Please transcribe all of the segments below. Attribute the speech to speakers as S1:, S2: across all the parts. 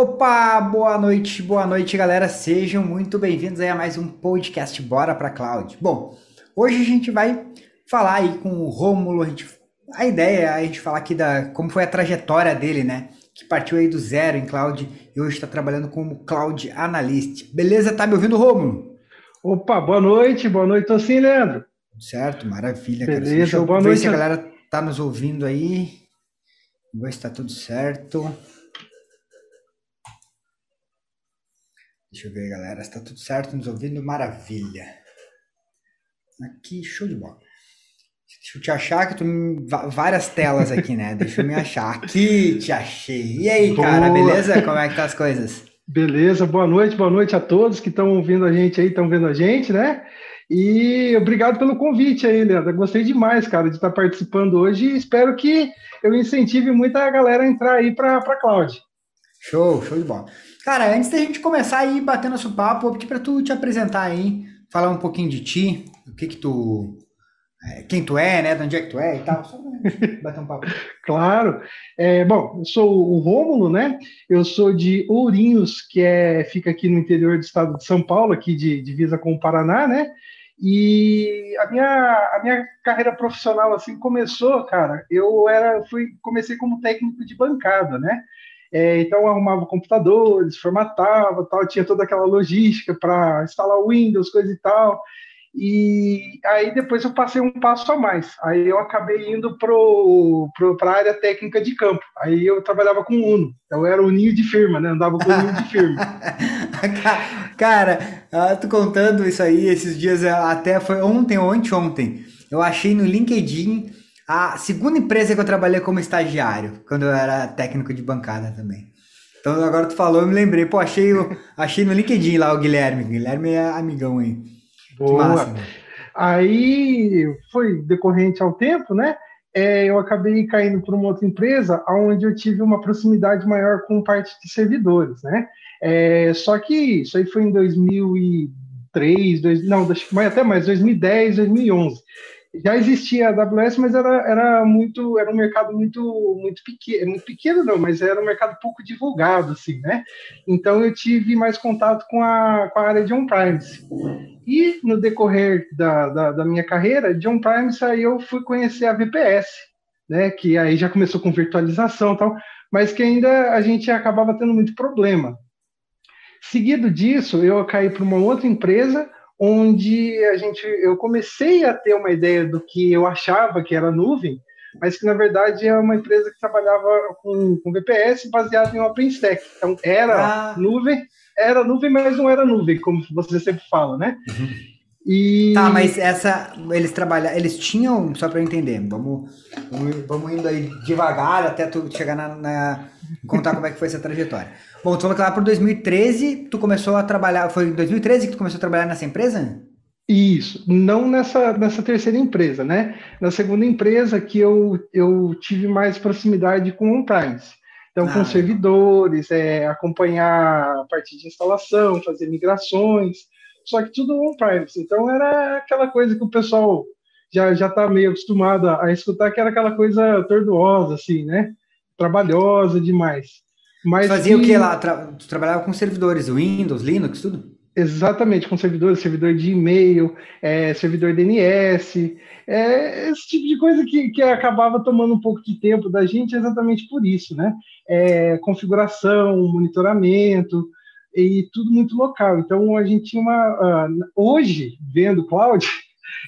S1: Opa, boa noite, boa noite, galera. Sejam muito bem-vindos a mais um podcast Bora para Cloud. Bom, hoje a gente vai falar aí com o Rômulo, a, gente, a ideia é a gente falar aqui da como foi a trajetória dele, né? Que partiu aí do zero em cloud e hoje está trabalhando como cloud analyst. Beleza? Tá me ouvindo, Rômulo?
S2: Opa, boa noite, boa noite, tô sim, Leandro.
S1: Certo, maravilha,
S2: Beleza, cara. Deixa eu boa ver noite.
S1: se a galera tá nos ouvindo aí. Ver se tá tudo certo. Deixa eu ver, galera. Está tudo certo? Nos ouvindo? Maravilha. Aqui, show de bola. Deixa eu te achar, que tu várias telas aqui, né? Deixa eu me achar. Aqui te achei. E aí, boa. cara, beleza? Como é que tá as coisas?
S2: Beleza, boa noite, boa noite a todos que estão ouvindo a gente aí, estão vendo a gente, né? E obrigado pelo convite aí, Leandro. Gostei demais, cara, de estar participando hoje e espero que eu incentive muita galera a entrar aí para a Cloud.
S1: Show, show de bola. Cara, antes da gente começar aí batendo nosso papo, vou pedir para tu te apresentar aí, falar um pouquinho de ti, o que que tu, é, quem tu é, né, de onde é que tu é e tal, só
S2: bater um papo. claro. É, bom, eu sou o Rômulo, né, eu sou de Ourinhos, que é, fica aqui no interior do estado de São Paulo, aqui de divisa com o Paraná, né, e a minha, a minha carreira profissional assim começou, cara. Eu era fui comecei como técnico de bancada, né? É, então arrumava computadores, formatava, tal, tinha toda aquela logística para instalar o Windows, coisa e tal. E aí depois eu passei um passo a mais. Aí eu acabei indo para a área técnica de campo. Aí eu trabalhava com Uno. Eu era o ninho de firma, né? Andava com o ninho de firma.
S1: Cara, eu tô contando isso aí esses dias, até foi ontem ou anteontem. Eu achei no LinkedIn a segunda empresa que eu trabalhei como estagiário, quando eu era técnico de bancada também. Então agora tu falou, eu me lembrei. Pô, achei, achei no LinkedIn lá o Guilherme. Guilherme é amigão aí.
S2: Boa. Massa, aí foi decorrente ao tempo, né? É, eu acabei caindo por uma outra empresa onde eu tive uma proximidade maior com parte de servidores, né? É, só que isso aí foi em 2003, dois, não, até mais, 2010, 2011 já existia a AWS, mas era, era muito era um mercado muito muito pequeno, muito pequeno não, mas era um mercado pouco divulgado assim, né? Então eu tive mais contato com a, com a área de on-premise. E no decorrer da, da, da, minha carreira de on-premise aí eu fui conhecer a VPS, né? Que aí já começou com virtualização, e tal, mas que ainda a gente acabava tendo muito problema. Seguido disso, eu caí para uma outra empresa onde a gente, eu comecei a ter uma ideia do que eu achava que era nuvem, mas que na verdade é uma empresa que trabalhava com, com VPS baseado em OpenStack. Então era ah. nuvem, era nuvem, mas não era nuvem, como você sempre fala, né?
S1: Uhum. E... Tá, mas essa eles trabalham, eles tinham, só para entender, vamos, vamos, vamos indo aí devagar até tu chegar na, na contar como é que foi essa trajetória. Bom, tu falou que lá por 2013 tu começou a trabalhar. Foi em 2013 que tu começou a trabalhar nessa empresa?
S2: Isso, não nessa, nessa terceira empresa, né? Na segunda empresa que eu, eu tive mais proximidade com on-premise. Então, ah, com servidores, é, acompanhar a parte de instalação, fazer migrações, só que tudo on-premise. Então, era aquela coisa que o pessoal já já está meio acostumado a, a escutar, que era aquela coisa tortuosa, assim, né? Trabalhosa demais.
S1: Mas Fazia que... o que lá? Tra... Tu trabalhava com servidores, Windows, Linux, tudo?
S2: Exatamente, com servidores, servidor de e-mail, é, servidor DNS, é, esse tipo de coisa que, que acabava tomando um pouco de tempo da gente exatamente por isso, né? É, configuração, monitoramento e tudo muito local. Então a gente tinha uma. Uh, hoje, vendo cloud,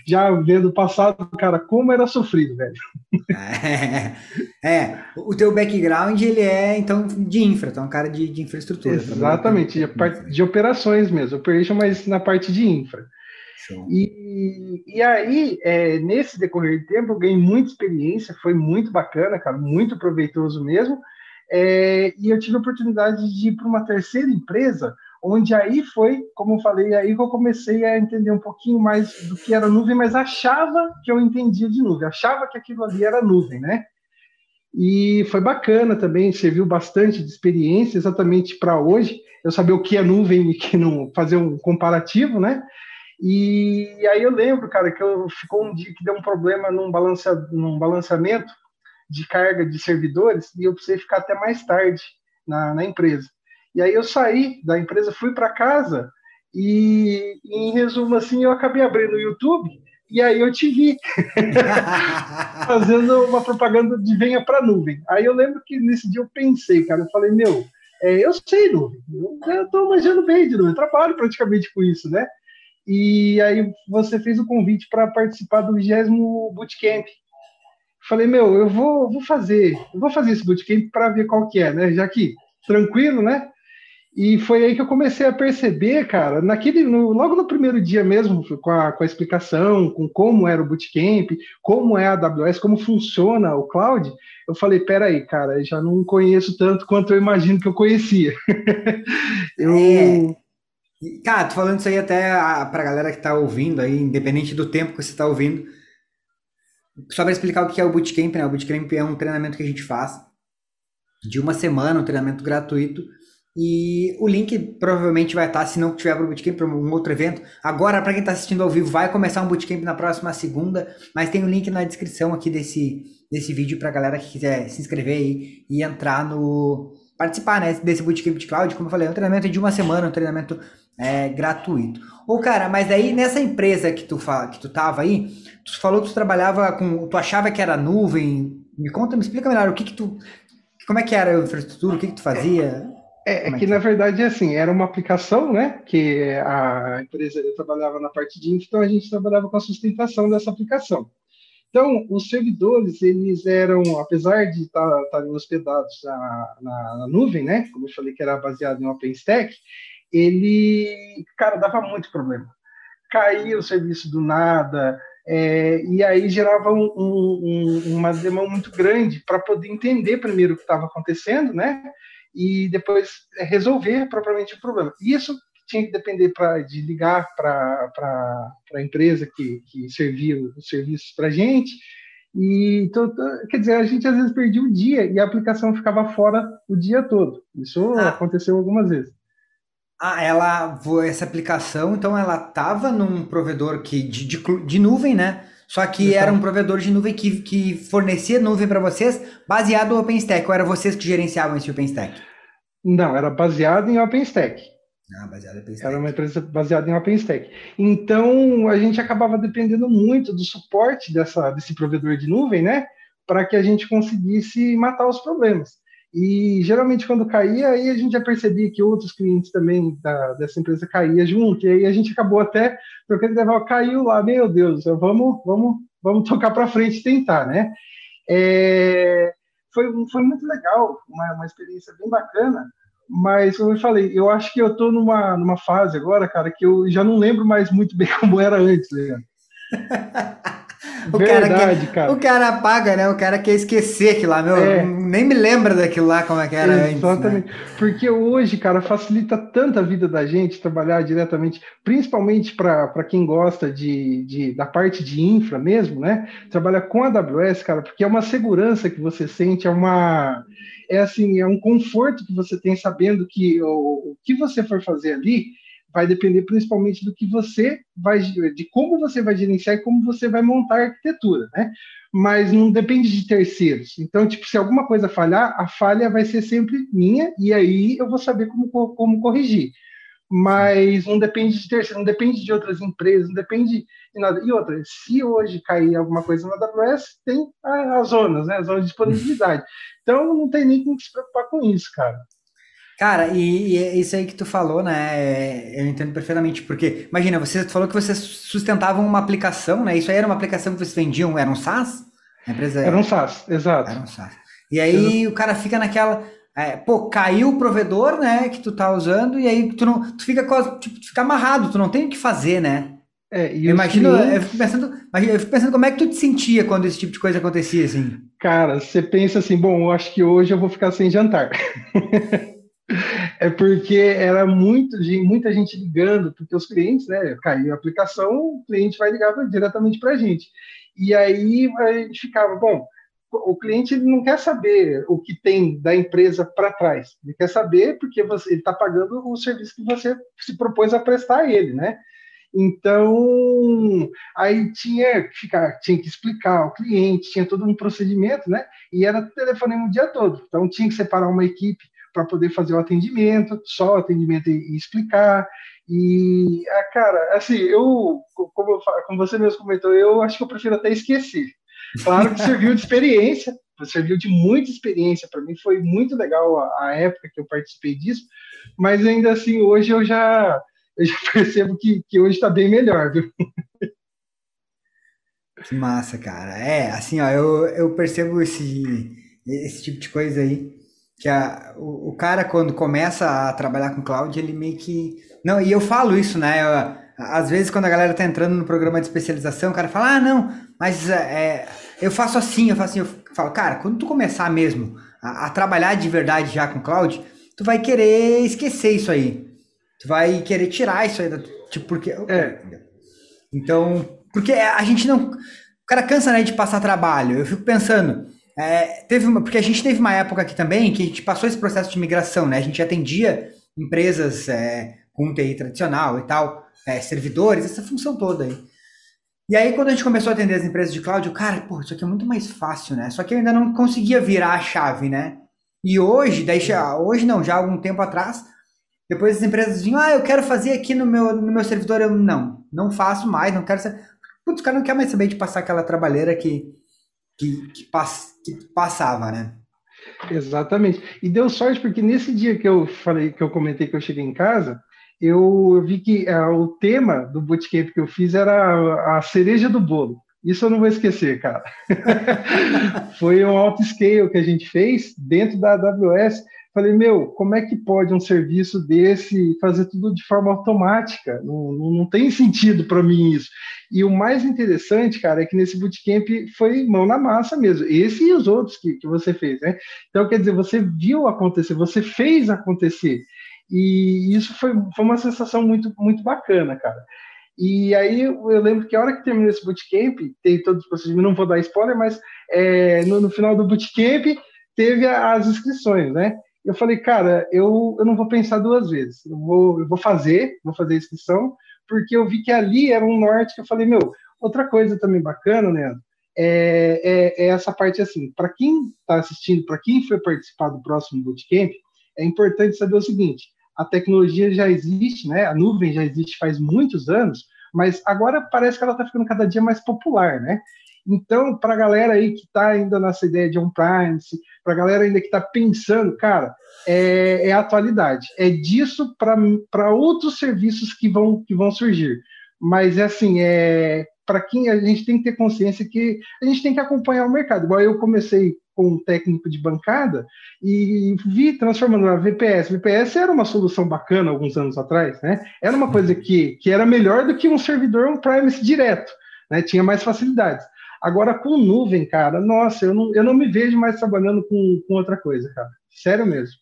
S2: já vendo o passado, cara, como era sofrido, velho.
S1: É, é, o teu background, ele é, então, de infra, então, é um cara de, de infraestrutura.
S2: Exatamente, de, de operações mesmo, operation, mas na parte de infra. E, e aí, é, nesse decorrer de tempo, eu ganhei muita experiência, foi muito bacana, cara, muito proveitoso mesmo, é, e eu tive a oportunidade de ir para uma terceira empresa, onde aí foi, como eu falei, aí que eu comecei a entender um pouquinho mais do que era nuvem, mas achava que eu entendia de nuvem, achava que aquilo ali era nuvem, né? E foi bacana também, serviu bastante de experiência exatamente para hoje, eu saber o que é nuvem e que não fazer um comparativo, né? E aí eu lembro, cara, que eu ficou um dia que deu um problema num, balança, num balanceamento de carga de servidores e eu precisei ficar até mais tarde na, na empresa. E aí eu saí da empresa, fui para casa e, em resumo, assim, eu acabei abrindo o YouTube e aí eu te vi fazendo uma propaganda de venha para nuvem. Aí eu lembro que nesse dia eu pensei, cara, eu falei, meu, é, eu sei nuvem, eu estou manjando bem de nuvem, eu trabalho praticamente com isso, né? E aí você fez o convite para participar do 20 Bootcamp. Falei, meu, eu vou, vou fazer, eu vou fazer esse bootcamp para ver qual que é, né? Já que tranquilo, né? E foi aí que eu comecei a perceber, cara, naquele, no, logo no primeiro dia mesmo, com a, com a explicação, com como era o Bootcamp, como é a AWS, como funciona o cloud, eu falei, peraí, cara, eu já não conheço tanto quanto eu imagino que eu conhecia.
S1: eu... É. Cara, tô falando isso aí até para a galera que está ouvindo aí, independente do tempo que você está ouvindo. Só para explicar o que é o Bootcamp, né? O Bootcamp é um treinamento que a gente faz de uma semana, um treinamento gratuito, e o link provavelmente vai estar, se não tiver para o Bootcamp, para um outro evento. Agora, para quem está assistindo ao vivo, vai começar um Bootcamp na próxima segunda, mas tem o um link na descrição aqui desse, desse vídeo para a galera que quiser se inscrever aí e entrar no. participar né, desse Bootcamp de Cloud. Como eu falei, é um treinamento de uma semana, um treinamento é, gratuito. Ô, cara, mas aí nessa empresa que tu, fala, que tu tava aí, tu falou que tu trabalhava com. Tu achava que era nuvem. Me conta, me explica melhor o que que tu. Como é que era a infraestrutura, o que que tu fazia?
S2: É, é, é que, na verdade, assim, era uma aplicação, né? Que a empresa eu trabalhava na parte de infra, então a gente trabalhava com a sustentação dessa aplicação. Então, os servidores, eles eram, apesar de estarem tá, hospedados na, na, na, nuvem, né? Como eu falei que era baseado em OpenStack, ele, cara, dava muito problema. Caía o serviço do nada, é, e aí gerava um, um, uma demanda muito grande para poder entender primeiro o que estava acontecendo, né? E depois é, resolver propriamente o problema. Isso tinha que depender pra, de ligar para a empresa que, que servia os serviços para a gente. E, então, quer dizer, a gente às vezes perdia o dia e a aplicação ficava fora o dia todo. Isso ah. aconteceu algumas vezes.
S1: Ah, ela, essa aplicação, então ela estava num provedor que, de, de, de nuvem, né? Só que Exato. era um provedor de nuvem que, que fornecia nuvem para vocês baseado no OpenStack, ou era vocês que gerenciavam esse OpenStack?
S2: Não, era baseado em OpenStack.
S1: Ah, baseado em OpenStack.
S2: Era uma empresa baseada em OpenStack. Então, a gente acabava dependendo muito do suporte dessa, desse provedor de nuvem, né? Para que a gente conseguisse matar os problemas. E geralmente quando caía, aí a gente já percebia que outros clientes também da, dessa empresa caía junto, e aí a gente acabou até trocando ideia, caiu lá, meu Deus, vamos, vamos, vamos tocar para frente e tentar, né? É, foi, foi muito legal, uma, uma experiência bem bacana, mas como eu falei, eu acho que eu estou numa, numa fase agora, cara, que eu já não lembro mais muito bem como era antes, Leandro.
S1: o, Verdade, cara quer, cara. o cara apaga, né? O cara quer esquecer aquilo lá, meu. É. Nem me lembra daquilo lá como é que era
S2: Exatamente. antes. Exatamente. Né? Porque hoje, cara, facilita tanto a vida da gente trabalhar diretamente, principalmente para quem gosta de, de, da parte de infra mesmo, né? Trabalhar com a AWS, cara, porque é uma segurança que você sente, é uma. É assim, é um conforto que você tem sabendo que o, o que você for fazer ali vai depender principalmente do que você vai, de como você vai gerenciar e como você vai montar a arquitetura, né? Mas não depende de terceiros. Então, tipo, se alguma coisa falhar, a falha vai ser sempre minha e aí eu vou saber como, como corrigir. Mas não depende de terceiros, não depende de outras empresas, não depende de nada. E outra, se hoje cair alguma coisa na AWS, tem as zonas, né? As zonas de disponibilidade. Então, não tem nem que se preocupar com isso, cara.
S1: Cara, e, e, é isso aí que tu falou, né? Eu entendo perfeitamente, porque, imagina, você falou que vocês sustentavam uma aplicação, né? Isso aí era uma aplicação que vocês vendiam, era um SaaS?
S2: A empresa era um SaaS, exato.
S1: Era um SaaS. E aí o cara fica naquela. É, pô, caiu o provedor, né, que tu tá usando, e aí tu não. Tu fica, tipo, tu fica amarrado, tu não tem o que fazer, né? É, e eu imagino, clientes... eu, fico pensando, eu fico pensando como é que tu te sentia quando esse tipo de coisa acontecia, assim.
S2: Cara, você pensa assim, bom, eu acho que hoje eu vou ficar sem jantar. É porque era muito, muita gente ligando, porque os clientes, né, caiu a aplicação, o cliente vai ligar diretamente para a gente. E aí a gente ficava, bom, o cliente não quer saber o que tem da empresa para trás, ele quer saber porque você, ele está pagando o serviço que você se propôs a prestar a ele, né? Então, aí tinha que ficar, tinha que explicar ao cliente, tinha todo um procedimento, né? E era telefonema o dia todo. Então, tinha que separar uma equipe para poder fazer o atendimento, só o atendimento e, e explicar. E, ah, cara, assim, eu, como, como você mesmo comentou, eu acho que eu prefiro até esquecer. Claro que serviu de experiência, serviu de muita experiência. Para mim foi muito legal a, a, época que eu participei disso, mas ainda assim, hoje eu já, eu já percebo que, que hoje está bem melhor, viu?
S1: Que massa, cara. É, assim, ó, eu, eu percebo esse, esse tipo de coisa aí. Que a, o, o cara, quando começa a trabalhar com cloud, ele meio que. Não, e eu falo isso, né? Eu, às vezes, quando a galera tá entrando no programa de especialização, o cara fala, ah, não, mas é, eu faço assim, eu faço assim. Eu falo, cara, quando tu começar mesmo a, a trabalhar de verdade já com cloud, tu vai querer esquecer isso aí. Tu vai querer tirar isso aí, da, tipo, porque. É. Então, porque a gente não. O cara cansa né, de passar trabalho. Eu fico pensando. É, teve uma, porque a gente teve uma época aqui também que a gente passou esse processo de migração, né? A gente atendia empresas é, com TI tradicional e tal, é, servidores, essa função toda aí. E aí, quando a gente começou a atender as empresas de cloud, eu, cara, pô, isso aqui é muito mais fácil, né? Só que eu ainda não conseguia virar a chave, né? E hoje, daí, hoje não, já há algum tempo atrás, depois as empresas vinham, ah, eu quero fazer aqui no meu, no meu servidor, eu não, não faço mais, não quero ser. Putz, o cara não quer mais saber de passar aquela trabalheira que, que, que, pass, que passava, né?
S2: Exatamente. E deu sorte porque nesse dia que eu falei, que eu comentei que eu cheguei em casa, eu, vi que uh, o tema do bootcamp que eu fiz era a cereja do bolo. Isso eu não vou esquecer, cara. Foi um auto scale que a gente fez dentro da AWS Falei, meu, como é que pode um serviço desse fazer tudo de forma automática? Não, não, não tem sentido para mim isso. E o mais interessante, cara, é que nesse bootcamp foi mão na massa mesmo. Esse e os outros que, que você fez, né? Então, quer dizer, você viu acontecer, você fez acontecer. E isso foi, foi uma sensação muito, muito bacana, cara. E aí eu lembro que a hora que terminou esse bootcamp, tem todos os procedimentos, não vou dar spoiler, mas é, no, no, final do bootcamp teve as inscrições, né? Eu falei, cara, eu, eu não vou pensar duas vezes. Eu vou, eu vou fazer, vou fazer a inscrição, porque eu vi que ali era um norte que eu falei, meu, outra coisa também bacana, né? É, é, é essa parte assim, para quem está assistindo, para quem foi participar do próximo bootcamp, é importante saber o seguinte: a tecnologia já existe, né? A nuvem já existe faz muitos anos, mas agora parece que ela está ficando cada dia mais popular, né? Então, para a galera aí que está ainda nessa ideia de on-premise, para a galera ainda que está pensando, cara, é, é, atualidade. É disso para outros serviços que vão, que vão surgir. Mas é assim, é para quem a gente tem que ter consciência que a gente tem que acompanhar o mercado. Igual eu comecei com um técnico de bancada e vi transformando na VPS. VPS era uma solução bacana alguns anos atrás, né? Era uma coisa que, que era melhor do que um servidor on-premise direto, né? Tinha mais facilidades. Agora, com nuvem, cara, nossa, eu não, eu não me vejo mais trabalhando com, com outra coisa, cara. Sério mesmo.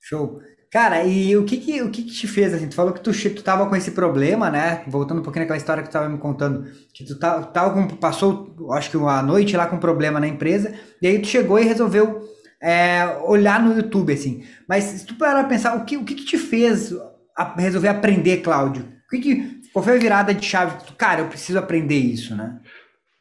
S1: Show. Cara, e o que que, o que que te fez, assim, tu falou que tu, tu tava com esse problema, né, voltando um pouquinho naquela história que tu tava me contando, que tu tava, tava com, passou, acho que uma noite lá com um problema na empresa, e aí tu chegou e resolveu é, olhar no YouTube, assim, mas se tu parar pensar, o que, o que que te fez a, resolver aprender, Cláudio? O que que, qual foi a virada de chave? Cara, eu preciso aprender isso, né?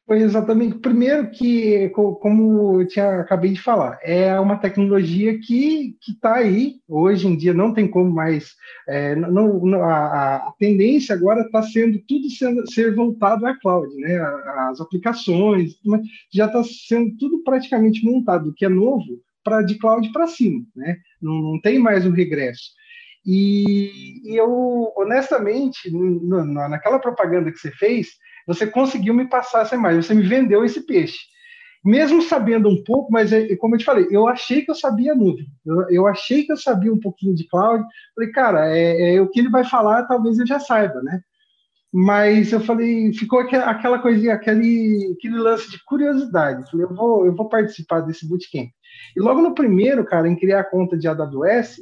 S2: Foi exatamente. Primeiro que, como eu tinha, acabei de falar, é uma tecnologia que está aí. Hoje em dia não tem como mais. É, não, a, a, tendência agora está sendo tudo sendo, ser voltado à cloud, né? As aplicações, já está sendo tudo praticamente montado, o que é novo, para de cloud para cima, né? Não, não tem mais um regresso. E, e, eu, honestamente, naquela propaganda que você fez, você conseguiu me passar essa imagem, você me vendeu esse peixe. Mesmo sabendo um pouco, mas é, como eu te falei, eu achei que eu sabia nuvem, eu, eu achei que eu sabia um pouquinho de cloud. Falei, cara, é, é, o que ele vai falar, talvez eu já saiba, né? Mas eu falei, ficou aquela coisinha, aquele, aquele lance de curiosidade. Falei, eu vou, eu vou participar desse bootcamp. E logo no primeiro, cara, em criar a conta de AWS,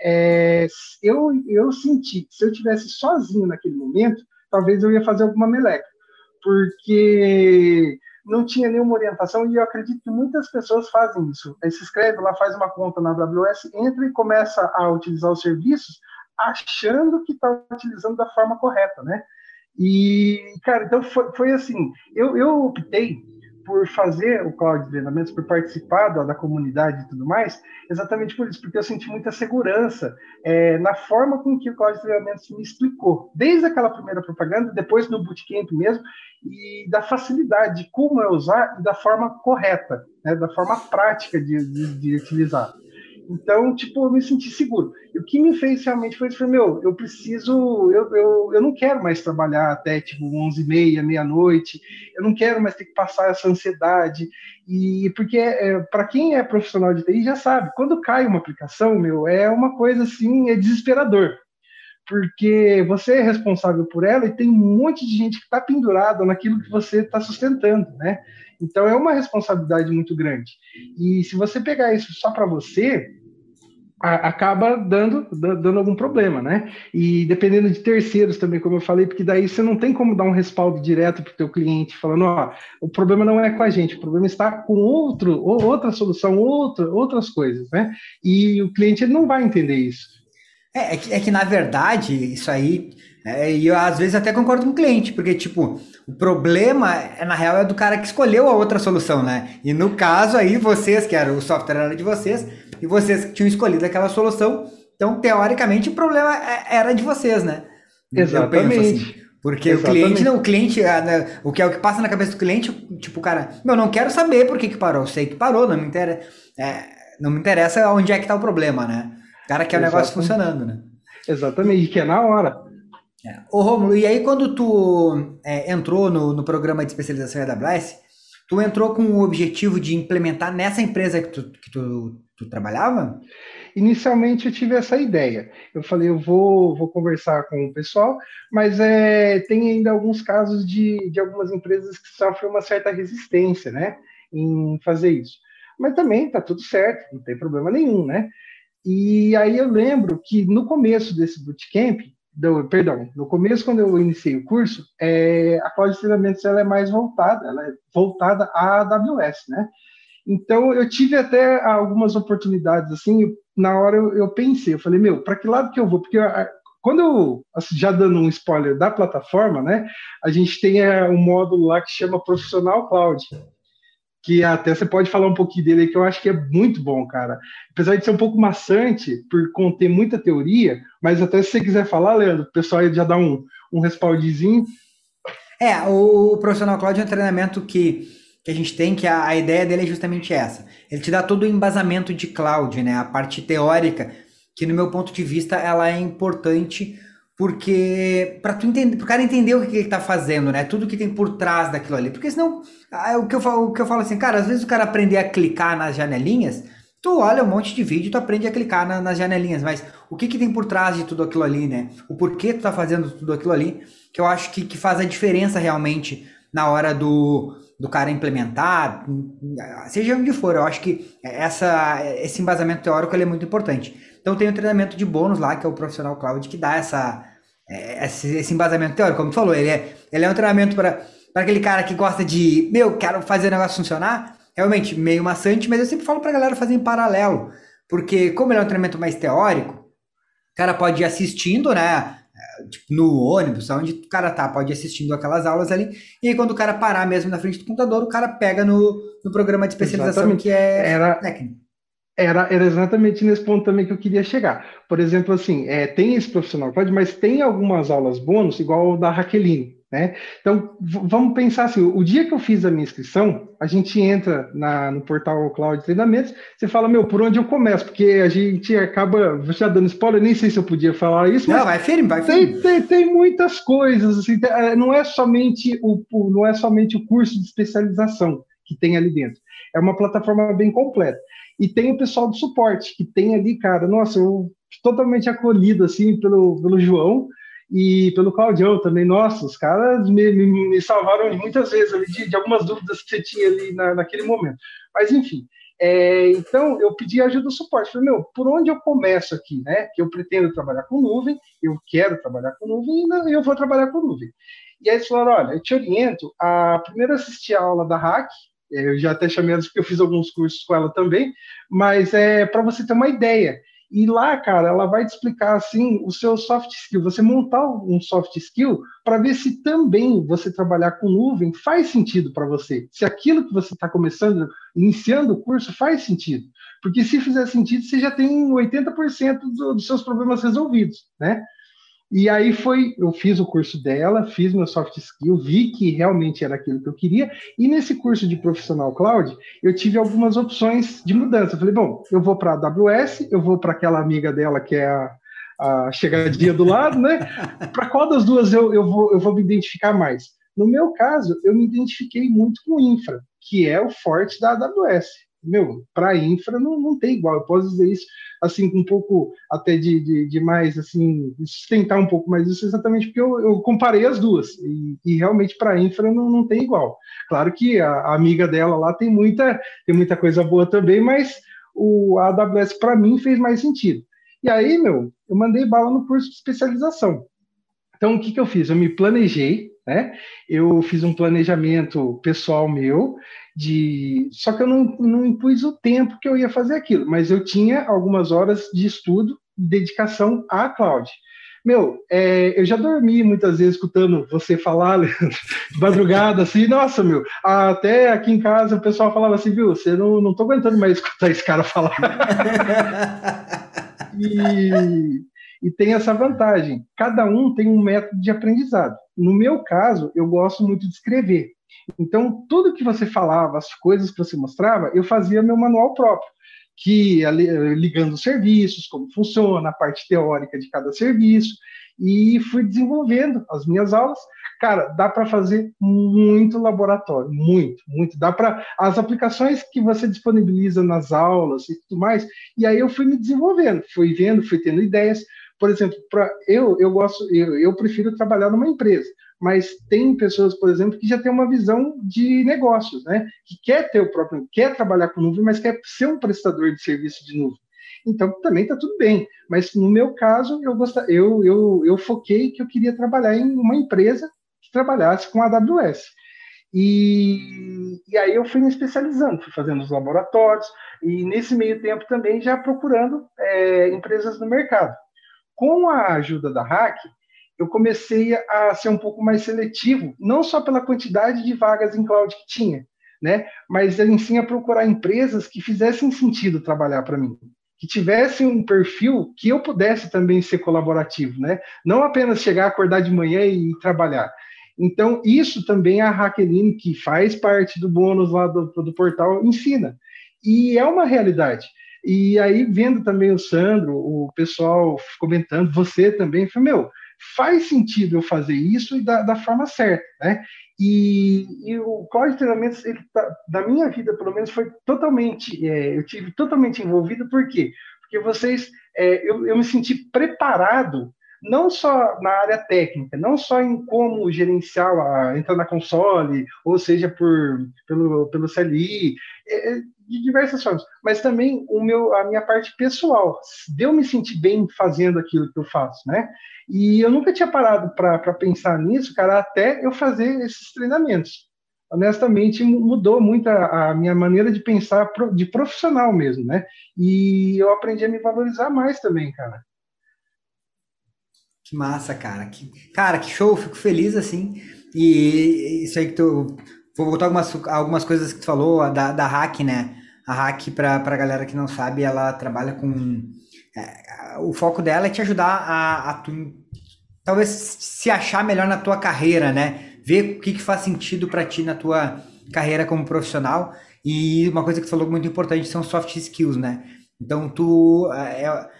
S2: é, eu, eu senti que se eu tivesse sozinho naquele momento, talvez eu ia fazer alguma meleca porque não tinha nenhuma orientação e eu acredito que muitas pessoas fazem isso. Aí se inscreve lá, faz uma conta na AWS, entra e começa a utilizar os serviços achando que está utilizando da forma correta, né? E, cara, então foi, foi assim, eu, eu optei por fazer o cloud de treinamentos, por participar da, da, comunidade e tudo mais, exatamente por isso, porque eu senti muita segurança é, na forma com que o cloud de treinamentos me explicou, desde aquela primeira propaganda, depois no bootcamp mesmo, e da facilidade de como é usar e da forma correta, né, da forma prática de, de, de utilizar. Então, tipo, eu me senti seguro. E o que me fez realmente foi, foi meu, eu preciso, eu, eu, eu não quero mais trabalhar até, tipo, 11 e meia, meia-noite, eu não quero mais ter que passar essa ansiedade, e porque é, para quem é profissional de TI já sabe, quando cai uma aplicação, meu, é uma coisa assim, é desesperador, porque você é responsável por ela e tem um monte de gente que está pendurada naquilo que você está sustentando, né? Então é uma responsabilidade muito grande. E se você pegar isso só para você, acaba dando, dando algum problema, né? E dependendo de terceiros também, como eu falei, porque daí você não tem como dar um respaldo direto para o teu cliente, falando, ó, o problema não é com a gente, o problema está com outro, ou outra solução, outra, outras coisas, né? E o cliente ele não vai entender isso.
S1: É, é que, é que na verdade, isso aí é, e eu, às vezes, até concordo com o cliente, porque, tipo, o problema, é, na real, é do cara que escolheu a outra solução, né? E no caso aí, vocês, que era o software era de vocês, e vocês que tinham escolhido aquela solução, então, teoricamente, o problema é, era de vocês, né?
S2: Exatamente. Assim,
S1: porque Exatamente. o cliente, não, o cliente, ah, né, o que é o que passa na cabeça do cliente, tipo, cara, meu, não quero saber por que, que parou, eu sei que parou, não me interessa, é, não me interessa onde é que tá o problema, né? O cara quer o negócio funcionando, né?
S2: Exatamente, que é na hora.
S1: É. Ô Romulo, e aí quando tu é, entrou no, no programa de especialização AWS, tu entrou com o objetivo de implementar nessa empresa que tu, que tu, tu trabalhava?
S2: Inicialmente eu tive essa ideia. Eu falei, eu vou, vou conversar com o pessoal, mas é, tem ainda alguns casos de, de algumas empresas que sofrem uma certa resistência, né, em fazer isso. Mas também tá tudo certo, não tem problema nenhum, né? E aí eu lembro que no começo desse bootcamp, do, perdão, no começo, quando eu iniciei o curso, é, a cloud de treinamentos ela é mais voltada, ela é voltada à AWS, né? Então, eu tive até algumas oportunidades, assim, na hora eu, eu pensei, eu falei, meu, para que lado que eu vou? Porque quando eu, assim, já dando um spoiler da plataforma, né, a gente tem é, um módulo lá que chama Profissional Cloud, que até você pode falar um pouquinho dele, que eu acho que é muito bom, cara. Apesar de ser um pouco maçante, por conter muita teoria, mas até se você quiser falar, Leandro, o pessoal já dá um, um.
S1: É, o Profissional Cloud é um treinamento que, que a gente tem, que a, a ideia dele é justamente essa. Ele te dá todo o embasamento de cloud, né? A parte teórica, que no meu ponto de vista, ela é importante porque para tu entender, pro cara entender o que, ele tá fazendo, né? Tudo que tem por trás daquilo ali. Porque senão, ah, o que eu falo, o que eu falo assim, cara, às vezes o cara aprender a clicar nas janelinhas, tu olha um monte de vídeo, tu aprende a clicar na, nas janelinhas, mas o que que tem por trás de tudo aquilo ali, né? O porquê tu tá fazendo tudo aquilo ali, que eu acho que, que faz a diferença realmente na hora do, do cara implementar, seja onde for, eu acho que essa, esse embasamento teórico é muito importante. Então tem um treinamento de bônus lá, que é o Profissional Cloud, que dá essa, é, esse, esse embasamento teórico. Como tu falou, ele é, ele é um treinamento para aquele cara que gosta de, meu, quero fazer o negócio funcionar. Realmente, meio maçante, mas eu sempre falo para a galera fazer em paralelo. Porque como ele é um treinamento mais teórico, o cara pode ir assistindo, né? Tipo, no ônibus, onde o cara tá, pode ir assistindo aquelas aulas ali. E aí, quando o cara parar mesmo na frente do computador, o cara pega no, no programa de especialização Exatamente. que é
S2: Era... técnico era, era exatamente nesse ponto também que eu queria chegar. Por exemplo, assim, é, tem esse profissional pode, mas tem algumas aulas bônus, igual o da Raqueline, né? Então, vamos pensar assim, o dia que eu fiz a minha inscrição, a gente entra na, no portal Cloud Treinamentos, você fala, meu, por onde eu começo? Porque a gente acaba já dando spoiler, nem sei se eu podia falar isso,
S1: Não, vai firme, vai firme.
S2: Tem, tem, tem muitas coisas, assim, é, não é somente o, não é somente o curso de especialização que tem ali dentro. É uma plataforma bem completa. E tem o pessoal do suporte, que tem ali, cara, nossa, eu totalmente acolhido, assim, pelo, pelo João e pelo Claudião também. Nossa, os caras me, me, me salvaram muitas vezes ali de, de, algumas dúvidas que você tinha ali na, naquele momento. Mas, enfim, é, então eu pedi ajuda do suporte. Falei, meu, por onde eu começo aqui, né? Que eu pretendo trabalhar com nuvem, eu quero trabalhar com nuvem e eu vou trabalhar com nuvem. E aí eles falaram, olha, eu te oriento a primeiro assistir a aula da Hack, eu já até chamei ela porque eu fiz alguns cursos com ela também, mas é para você ter uma ideia. E lá, cara, ela vai te explicar assim o seu soft skill, você montar um soft skill para ver se também você trabalhar com nuvem faz sentido para você. Se aquilo que você está começando, iniciando o curso, faz sentido. Porque se fizer sentido, você já tem 80% do, dos seus problemas resolvidos, né? E aí foi, eu fiz o curso dela, fiz meu soft skill, vi que realmente era aquilo que eu queria, e nesse curso de profissional cloud, eu tive algumas opções de mudança. Eu falei, bom, eu vou para a AWS, eu vou para aquela amiga dela que é a, a chegadinha do lado, né? Para qual das duas eu, eu, vou, eu vou me identificar mais? No meu caso, eu me identifiquei muito com infra, que é o forte da AWS meu, para infra não, não tem igual. Eu posso dizer isso assim com um pouco até de, de, de mais assim sustentar um pouco mais isso exatamente porque eu, eu comparei as duas e, e realmente para infra não, não tem igual. Claro que a, a, amiga dela lá tem muita tem muita coisa boa também, mas o a AWS para mim fez mais sentido. E aí, meu, eu mandei bala no curso de especialização. Então, o que, que eu fiz? Eu me planejei, né? Eu fiz um planejamento pessoal meu, de. Só que eu não, não impus o tempo que eu ia fazer aquilo, mas eu tinha algumas horas de estudo dedicação à cloud. Meu, é, eu já dormi muitas vezes escutando você falar, Leandro, de madrugada, assim, nossa, meu, até aqui em casa o pessoal falava assim, viu, você não, não tô aguentando mais escutar esse cara falar. e, e tem essa vantagem, cada um tem um método de aprendizado. No meu caso, eu gosto muito de escrever. Então, tudo que você falava, as coisas que você mostrava, eu fazia meu manual próprio, que ligando os serviços, como funciona, a parte teórica de cada serviço, e fui desenvolvendo as minhas aulas. Cara, dá para fazer muito laboratório, muito, muito. Dá para as aplicações que você disponibiliza nas aulas e tudo mais. E aí eu fui me desenvolvendo, fui vendo, fui tendo ideias. Por exemplo, para eu eu gosto, eu, eu prefiro trabalhar numa empresa mas tem pessoas, por exemplo, que já tem uma visão de negócios, né? Que quer ter o próprio, quer trabalhar com nuvem, mas quer ser um prestador de serviço de nuvem. Então também está tudo bem. Mas no meu caso, eu, gost... eu, eu, eu foquei que eu queria trabalhar em uma empresa que trabalhasse com AWS. E, e aí eu fui me especializando, fui fazendo os laboratórios, e nesse meio tempo também já procurando é, empresas no mercado. Com a ajuda da Hack, eu comecei a ser um pouco mais seletivo, não só pela quantidade de vagas em cloud que tinha, né, mas sim a procurar empresas que fizessem sentido trabalhar para mim, que tivessem um perfil que eu pudesse também ser colaborativo, né, não apenas chegar, acordar de manhã e trabalhar. Então, isso também a Raqueline, que faz parte do bônus lá do, do portal, ensina. E é uma realidade. E aí, vendo também o Sandro, o pessoal comentando, você também, foi meu, faz sentido eu fazer isso e da, da forma certa, né? E, e o Cloud de Treinamentos, ele tá, da minha vida, pelo menos, foi totalmente, é, eu tive totalmente envolvido, por quê? Porque vocês, é, eu, eu me senti preparado não só na área técnica, não só em como gerenciar, a, entrar na console, ou seja, por, pelo, pelo CLI, é, é, de diversas formas, mas também o meu, a minha parte pessoal, de eu me sentir bem fazendo aquilo que eu faço, né? E eu nunca tinha parado para pensar nisso, cara, até eu fazer esses treinamentos. Honestamente, mudou muito a, a minha maneira de pensar de profissional mesmo, né? E eu aprendi a me valorizar mais também, cara.
S1: Que massa, cara. Que, cara, que show, fico feliz assim. E isso aí que tu. Vou voltar algumas, algumas coisas que tu falou da, da hack, né? A hack, para a galera que não sabe, ela trabalha com. É, o foco dela é te ajudar a, a tu, talvez se achar melhor na tua carreira, né? Ver o que, que faz sentido para ti na tua carreira como profissional. E uma coisa que tu falou muito importante são soft skills, né? Então, tu. É,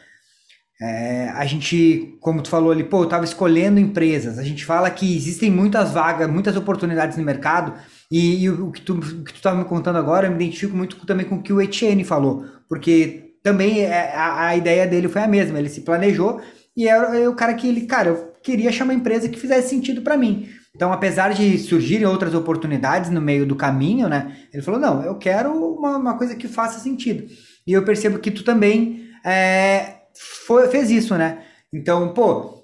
S1: é, a gente, como tu falou ali, pô, eu estava escolhendo empresas. A gente fala que existem muitas vagas, muitas oportunidades no mercado. E, e o que tu estava me contando agora, eu me identifico muito também com o que o Etienne falou, porque também é, a, a ideia dele foi a mesma. Ele se planejou e era é o cara que ele, cara, eu queria achar uma empresa que fizesse sentido para mim. Então, apesar de surgirem outras oportunidades no meio do caminho, né? Ele falou: não, eu quero uma, uma coisa que faça sentido. E eu percebo que tu também é, foi, fez isso, né? Então, pô,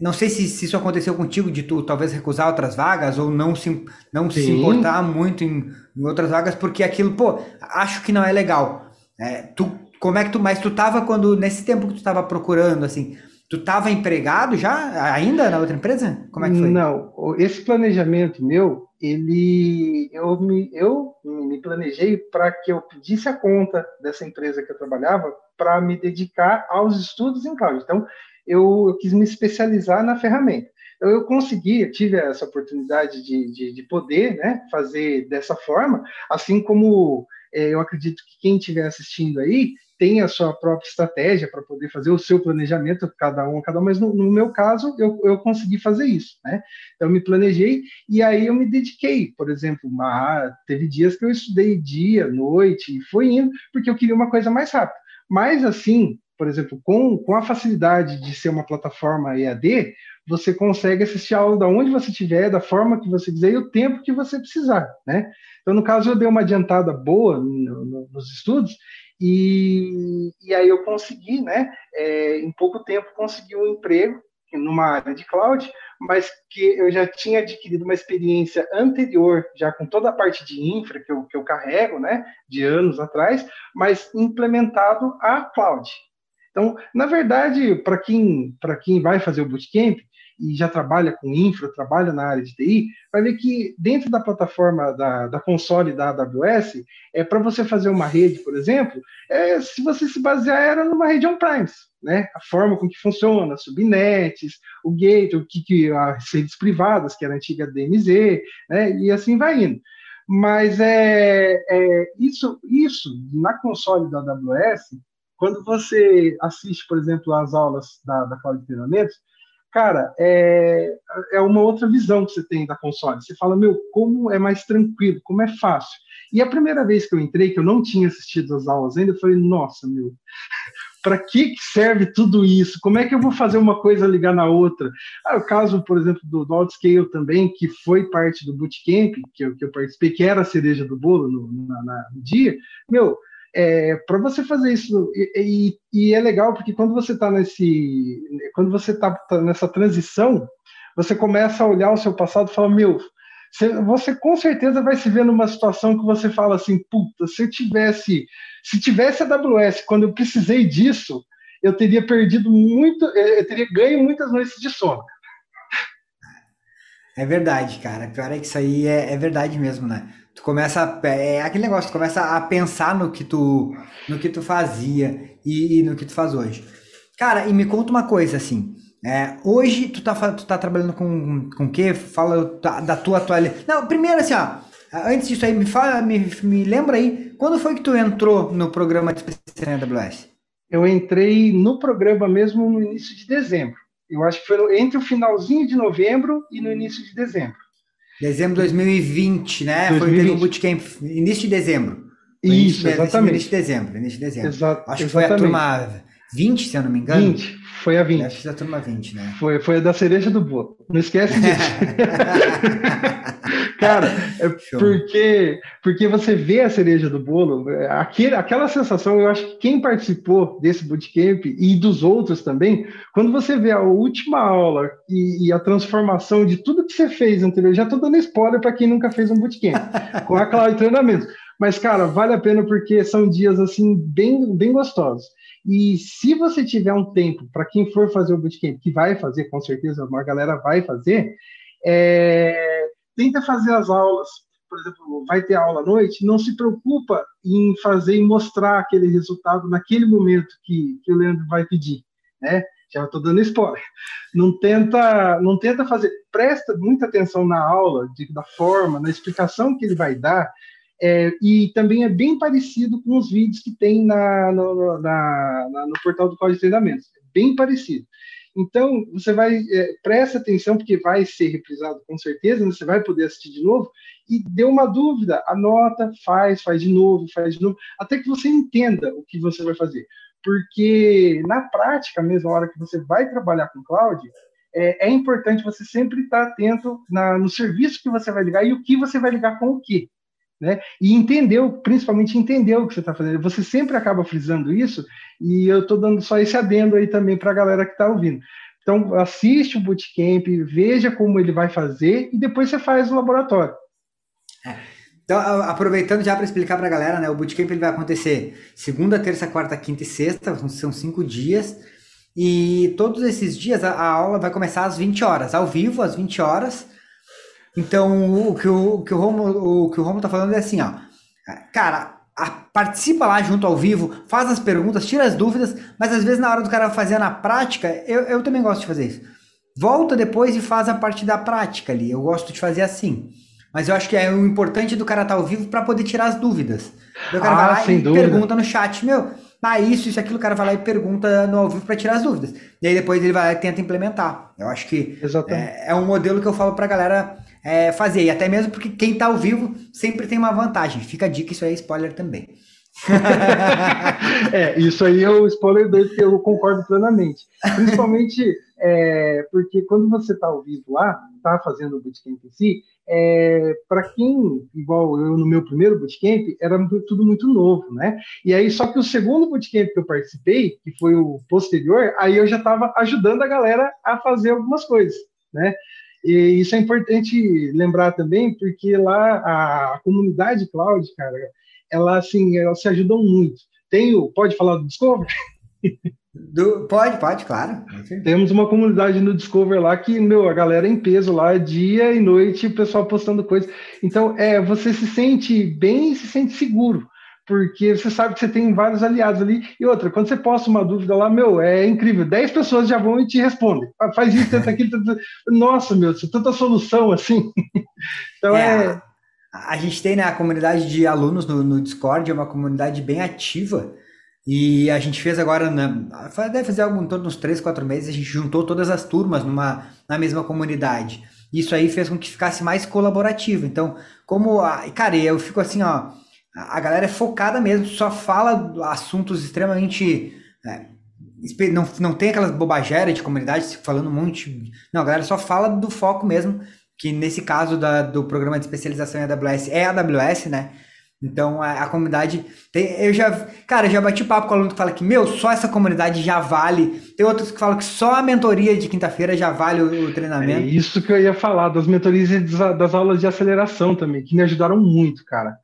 S1: não sei se, se, isso aconteceu contigo, de tu talvez recusar outras vagas ou não se, não se importar muito em, em, outras vagas, porque aquilo, pô, acho que não é legal. É, tu, como é que tu, mas tu tava quando, nesse tempo que tu tava procurando, assim, tu tava empregado já, ainda na outra empresa? Como é que foi?
S2: Não, esse planejamento meu, ele, eu me, eu me planejei para que eu pedisse a conta dessa empresa que eu trabalhava para me dedicar aos estudos em cloud. Então, eu, eu quis me especializar na ferramenta. Então, eu consegui, tive essa oportunidade de, de, de poder né, fazer dessa forma, assim como é, eu acredito que quem estiver assistindo aí tem a sua própria estratégia para poder fazer o seu planejamento, cada um, cada um, mas no, no, meu caso, eu, eu consegui fazer isso, né? Então, eu me planejei e aí eu me dediquei, por exemplo, uma, teve dias que eu estudei dia, noite, e foi indo, porque eu queria uma coisa mais rápida. Mas, assim, por exemplo, com, com a facilidade de ser uma plataforma EAD, você consegue assistir a aula da onde você estiver, da forma que você quiser e o tempo que você precisar, né? Então, no caso, eu dei uma adiantada boa no, no, nos estudos e, e aí eu consegui, né, é, em pouco tempo, conseguir um emprego numa área de cloud, mas que eu já tinha adquirido uma experiência anterior, já com toda a parte de infra que eu, que eu carrego, né, de anos atrás, mas implementado a cloud. Então, na verdade, para quem, quem vai fazer o bootcamp, e já trabalha com infra, trabalha na área de TI, vai ver que dentro da plataforma da, da console da AWS, é para você fazer uma rede, por exemplo, é, se você se basear era numa rede on-premise, né? A forma com que funciona, subnets, o gate, o que, que as redes privadas, que era a antiga DMZ, né? E assim vai indo. Mas é, é isso, isso na console da AWS, quando você assiste, por exemplo, as aulas da, da Cloud Treinamentos, cara, é, é uma outra visão que você tem da console. Você fala, meu, como é mais tranquilo, como é fácil. E a primeira vez que eu entrei, que eu não tinha assistido as aulas ainda, eu falei, nossa, meu, para que serve tudo isso? Como é que eu vou fazer uma coisa ligar na outra? Ah, o caso, por exemplo, do, do Outscale também, que foi parte do bootcamp, que eu, que eu participei, que era a cereja do bolo no, na, na, no dia, meu, é, para você fazer isso e, e, e, é legal porque quando você está nesse quando você está tá nessa transição você começa a olhar o seu passado e fala meu você, você, com certeza vai se ver numa situação que você fala assim puta se eu tivesse se tivesse a AWS quando eu precisei disso eu teria perdido muito eu teria ganho muitas noites de sono.
S1: É verdade cara. Pior é que isso aí é, é verdade mesmo né tu começa a, é aquele negócio, tu começa a pensar no que tu no que tu fazia e, e no que tu faz hoje. Cara, e me conta uma coisa assim, é, hoje tu tá, tu tá trabalhando com com o quê? Fala da, tua atualidade. Não, primeiro assim, ó, antes disso aí me fala, me, me lembra aí, quando foi que tu entrou no programa de especialização AWS?
S2: Eu entrei no programa mesmo no início de dezembro. Eu acho que foi entre o finalzinho de novembro e no início de dezembro.
S1: Dezembro de 2020, né? 2020. Foi teve um bootcamp início de dezembro.
S2: Foi Isso, início, exatamente.
S1: Início de dezembro, início de dezembro.
S2: Exato,
S1: Acho
S2: que
S1: foi a turma 20, se eu não me engano.
S2: 20, foi a 20.
S1: Acho que foi a turma 20, né?
S2: Foi, foi a da cereja do bolo. Não esquece disso. Cara, é porque, porque você vê a cereja do bolo, aquele, aquela sensação, eu acho que quem participou desse bootcamp e dos outros também, quando você vê a última aula e, e a transformação de tudo que você fez anterior, já estou dando spoiler para quem nunca fez um bootcamp, com a Cloud Treinamento. Mas, cara, vale a pena porque são dias assim bem, bem gostosos. E se você tiver um tempo, para quem for fazer o bootcamp, que vai fazer, com certeza, uma galera vai fazer, é, tenta fazer as aulas, por exemplo, vai ter aula à noite, não se preocupa em fazer e mostrar aquele resultado naquele momento que, que o Leandro vai pedir, né? Já estou dando spoiler. Não tenta, não tenta fazer, presta muita atenção na aula, de, da forma, na explicação que ele vai dar, é, e também é bem parecido com os vídeos que tem na, no, na, na, no portal do Código de Treinamento. Bem parecido. Então, você vai, é, presta atenção, porque vai ser reprisado com certeza, né? você vai poder assistir de novo, e deu uma dúvida, anota, faz, faz de novo, faz de novo, até que você entenda o que você vai fazer. Porque na prática, mesmo, a hora que você vai trabalhar com cloud, é, é importante você sempre estar atento na, no serviço que você vai ligar e o que você vai ligar com o que né? E entendeu, principalmente entendeu o que você está fazendo. Você sempre acaba frisando isso, e eu estou dando só esse adendo aí também para a galera que está ouvindo. Então, assiste o bootcamp, veja como ele vai fazer, e depois você faz o laboratório.
S1: É. Então, aproveitando já para explicar para a galera, né? O Bootcamp ele vai acontecer segunda, terça, quarta, quinta e sexta, são cinco dias. E todos esses dias a, a aula vai começar às 20 horas, ao vivo, às 20 horas. Então, o que o, o que o Romo, o que o Romo tá falando é assim, ó. Cara, a, participa lá junto ao vivo, faz as perguntas, tira as dúvidas, mas às vezes na hora do cara fazer na prática, eu, eu também gosto de fazer isso. Volta depois e faz a parte da prática ali. Eu gosto de fazer assim. Mas eu acho que é o importante do cara estar tá ao vivo para poder tirar as dúvidas. O cara ah, vai lá e dúvida. pergunta no chat, meu, ah, isso, isso, aquilo, o cara vai lá e pergunta no ao vivo para tirar as dúvidas. E aí depois ele vai lá e tenta implementar. Eu acho que é, é, um modelo que eu falo pra galera é, fazer. E até mesmo porque quem tá ao vivo sempre tem uma vantagem. Fica a dica, isso aí é spoiler também.
S2: é, isso aí é o spoiler 2 que eu concordo plenamente. Principalmente é, porque quando você está ao vivo lá, está fazendo o bootcamp em si, é, para quem, igual eu no meu primeiro bootcamp, era tudo muito novo, né? E aí, só que o segundo bootcamp que eu participei, que foi o posterior, aí eu já estava ajudando a galera a fazer algumas coisas, né? E isso é importante lembrar também, porque lá a, comunidade cloud, cara, ela assim, elas se ajudam muito. Tem o, pode falar do Discover?
S1: Do, pode, pode, claro.
S2: Temos uma comunidade no Discover lá que, meu, a galera em peso lá, dia e noite, o pessoal postando coisas. Então, é, você se sente bem se sente seguro, porque você sabe que você tem vários aliados ali. E outra, quando você posta uma dúvida lá, meu, é incrível. Dez pessoas já vão e te respondem. Faz isso, tenta aquilo, tenta... Nossa, meu, tanta solução assim. então, é...
S1: é... A gente tem né, a comunidade de alunos no, no Discord, é uma comunidade bem ativa. E a gente fez agora, né, deve fazer algo em torno uns 3, 4 meses, a gente juntou todas as turmas numa, na mesma comunidade. Isso aí fez com que ficasse mais colaborativo. Então, como. A, cara, eu fico assim, ó. A galera é focada mesmo, só fala assuntos extremamente. É, não, não tem aquelas bobageras de comunidade falando um monte. Não, a galera só fala do foco mesmo, que nesse caso da, do programa de especialização em AWS é AWS, né? Então a, a comunidade. Tem, eu já. Cara, eu já bati papo com o aluno que fala que, meu, só essa comunidade já vale. Tem outros que falam que só a mentoria de quinta-feira já vale o, o, treinamento. É
S2: isso que eu ia falar, das mentorias e das aulas de aceleração também, que me ajudaram muito, cara.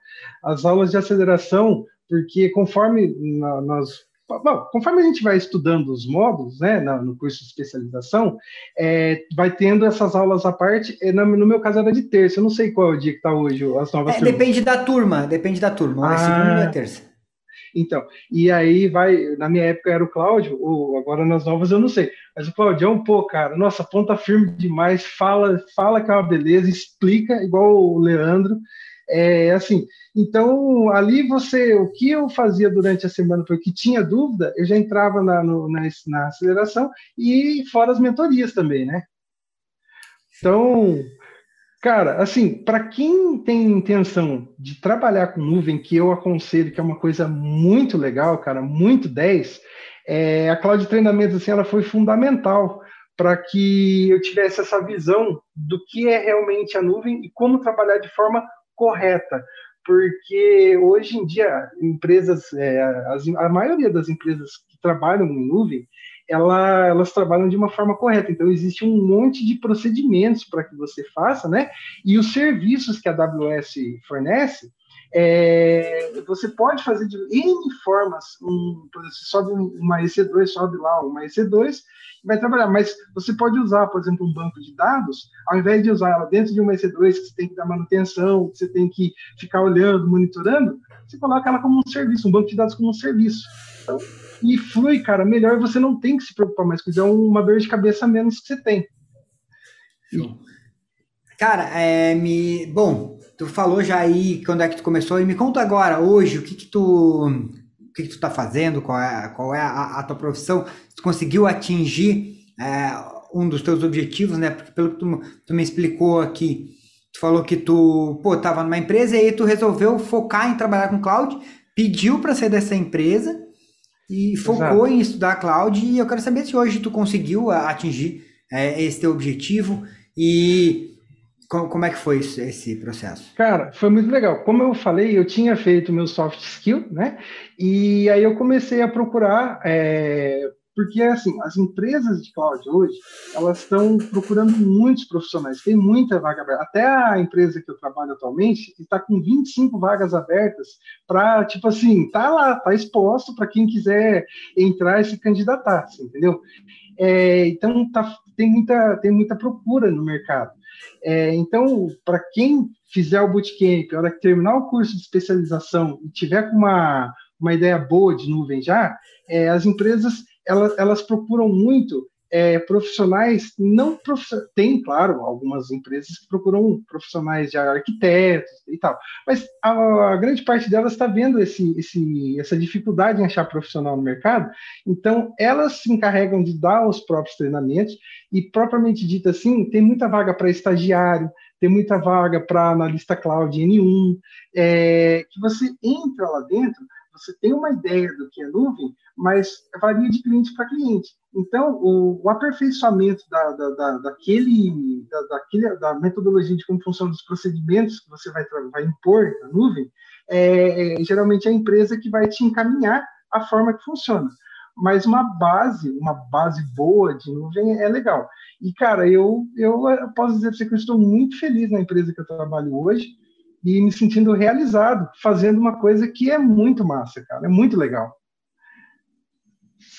S2: As aulas de aceleração, porque conforme nós Bom, conforme a gente vai estudando os módulos, né, no curso de especialização, é, vai tendo essas aulas à parte. É, no meu caso era de terça, eu não sei qual é o dia que está hoje, as novas
S1: é, Depende da turma, depende da turma, ah, é segunda ou é terça.
S2: Então, e aí vai, na minha época era o Cláudio, ou agora nas novas eu não sei, mas o Claudião, pô, cara, nossa, ponta firme demais, fala, fala que é uma beleza, explica, igual o Leandro, é assim, então ali você, o que eu fazia durante a semana foi que tinha dúvida, eu já entrava na, no, na, na aceleração e fora as mentorias também, né? Então, cara, assim, para quem tem intenção de trabalhar com nuvem, que eu aconselho que é uma coisa muito legal, cara, muito 10, é, a Cloud Treinamentos, assim, ela foi fundamental para que eu tivesse essa visão do que é realmente a nuvem e como trabalhar de forma correta, porque hoje em dia empresas, é, as, a maioria das empresas que trabalham em nuvem, ela, elas trabalham de uma forma correta. Então existe um monte de procedimentos para que você faça, né? E os serviços que a AWS fornece, é, você pode fazer de N formas. Um, você sobe uma EC2, sobe lá uma EC2 vai trabalhar. Mas você pode usar, por exemplo, um banco de dados, ao invés de usar ela dentro de uma EC2, que você tem que dar manutenção, que você tem que ficar olhando, monitorando, você coloca ela como um serviço, um banco de dados como um serviço. Então, e flui, cara, melhor você não tem que se preocupar mais com isso, é uma dor de cabeça menos que você tem.
S1: Cara, é, me... bom, tu falou já aí quando é que tu começou, e me conta agora, hoje, o que que tu o que, que tu está fazendo, qual é, qual é a, a, tua profissão, tu conseguiu atingir é, um dos teus objetivos, né? Porque pelo que tu, tu, me explicou aqui, tu falou que tu, pô, tava numa empresa e aí tu resolveu focar em trabalhar com cloud, pediu para sair dessa empresa e focou Exato. em estudar cloud e eu quero saber se hoje tu conseguiu atingir é, esse teu objetivo e como é que foi esse processo?
S2: Cara, foi muito legal. Como eu falei, eu tinha feito meu soft skill, né? E aí eu comecei a procurar é, Porque, assim, as empresas de cloud hoje, elas estão procurando muitos profissionais, tem muita vaga aberta. Até a empresa que eu trabalho atualmente está com 25 vagas abertas para, tipo assim, tá lá, tá exposto para quem quiser entrar e se candidatar, assim, entendeu? É, então, tá, tem, muita, tem muita procura no mercado. É, então, para quem fizer o bootcamp, a hora que terminar o curso de especialização e tiver com uma, uma ideia boa de nuvem já, é, as empresas elas, elas procuram muito é, profissionais não profissionais. Tem, claro, algumas empresas que procuram profissionais de arquitetos e tal, mas a, a grande parte delas está vendo esse, esse, essa dificuldade em achar profissional no mercado, então elas se encarregam de dar os próprios treinamentos e, propriamente dito assim, tem muita vaga para estagiário, tem muita vaga para analista cloud N1, é, que você entra lá dentro, você tem uma ideia do que é nuvem, mas varia de cliente para cliente. Então, o, o aperfeiçoamento da, da, da, daquele, da, daquele, da metodologia de como funcionam os procedimentos que você vai, vai impor na nuvem, é, é, geralmente é a empresa que vai te encaminhar a forma que funciona. Mas uma base, uma base boa de nuvem é legal. E, cara, eu, eu posso dizer para você que eu estou muito feliz na empresa que eu trabalho hoje e me sentindo realizado, fazendo uma coisa que é muito massa, cara, é muito legal.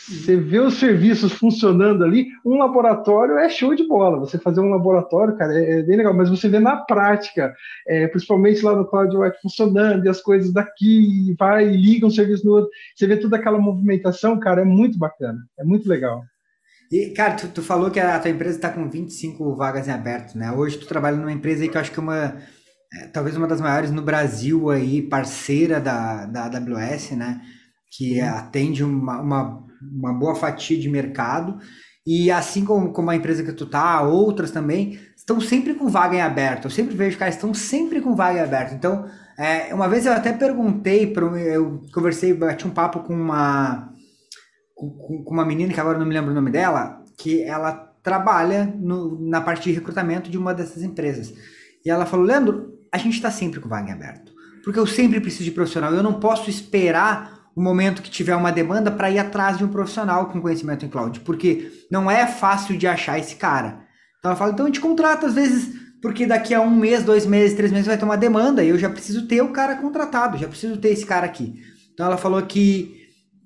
S2: Você vê os serviços funcionando ali, um laboratório é show de bola. Você fazer um laboratório, cara, é, é bem legal, mas você vê na prática, é, principalmente lá no Cloud Web funcionando, e as coisas daqui, vai, liga um serviço no outro. Você vê toda aquela movimentação, cara, é muito bacana, é muito legal.
S1: E, cara, tu, tu falou que a tua empresa está com 25 vagas em aberto, né? Hoje tu trabalha numa empresa que eu acho que é uma é, talvez uma das maiores no Brasil aí, parceira da, da AWS, né? Que atende uma, uma, uma, boa fatia de mercado. E assim como, como a empresa que tu tá, outras também, estão sempre com vaga em aberto. Eu sempre vejo, cara, estão sempre com vaga em aberto. Então, é, uma vez eu até perguntei, pro, eu conversei, bati um papo com uma, com, com uma menina, que agora não me lembro o nome dela, que ela trabalha no, na parte de recrutamento de uma dessas empresas. E ela falou, Leandro, a gente está sempre com vaga em aberto. Porque eu sempre preciso de profissional. Eu não posso esperar o momento que tiver uma demanda para ir atrás de um profissional com conhecimento em cloud. Porque não é fácil de achar esse cara. Então ela fala, então a gente contrata às vezes, porque daqui a um mês, dois meses, três meses vai ter uma demanda e eu já preciso ter o cara contratado, já preciso ter esse cara aqui. Então ela falou que,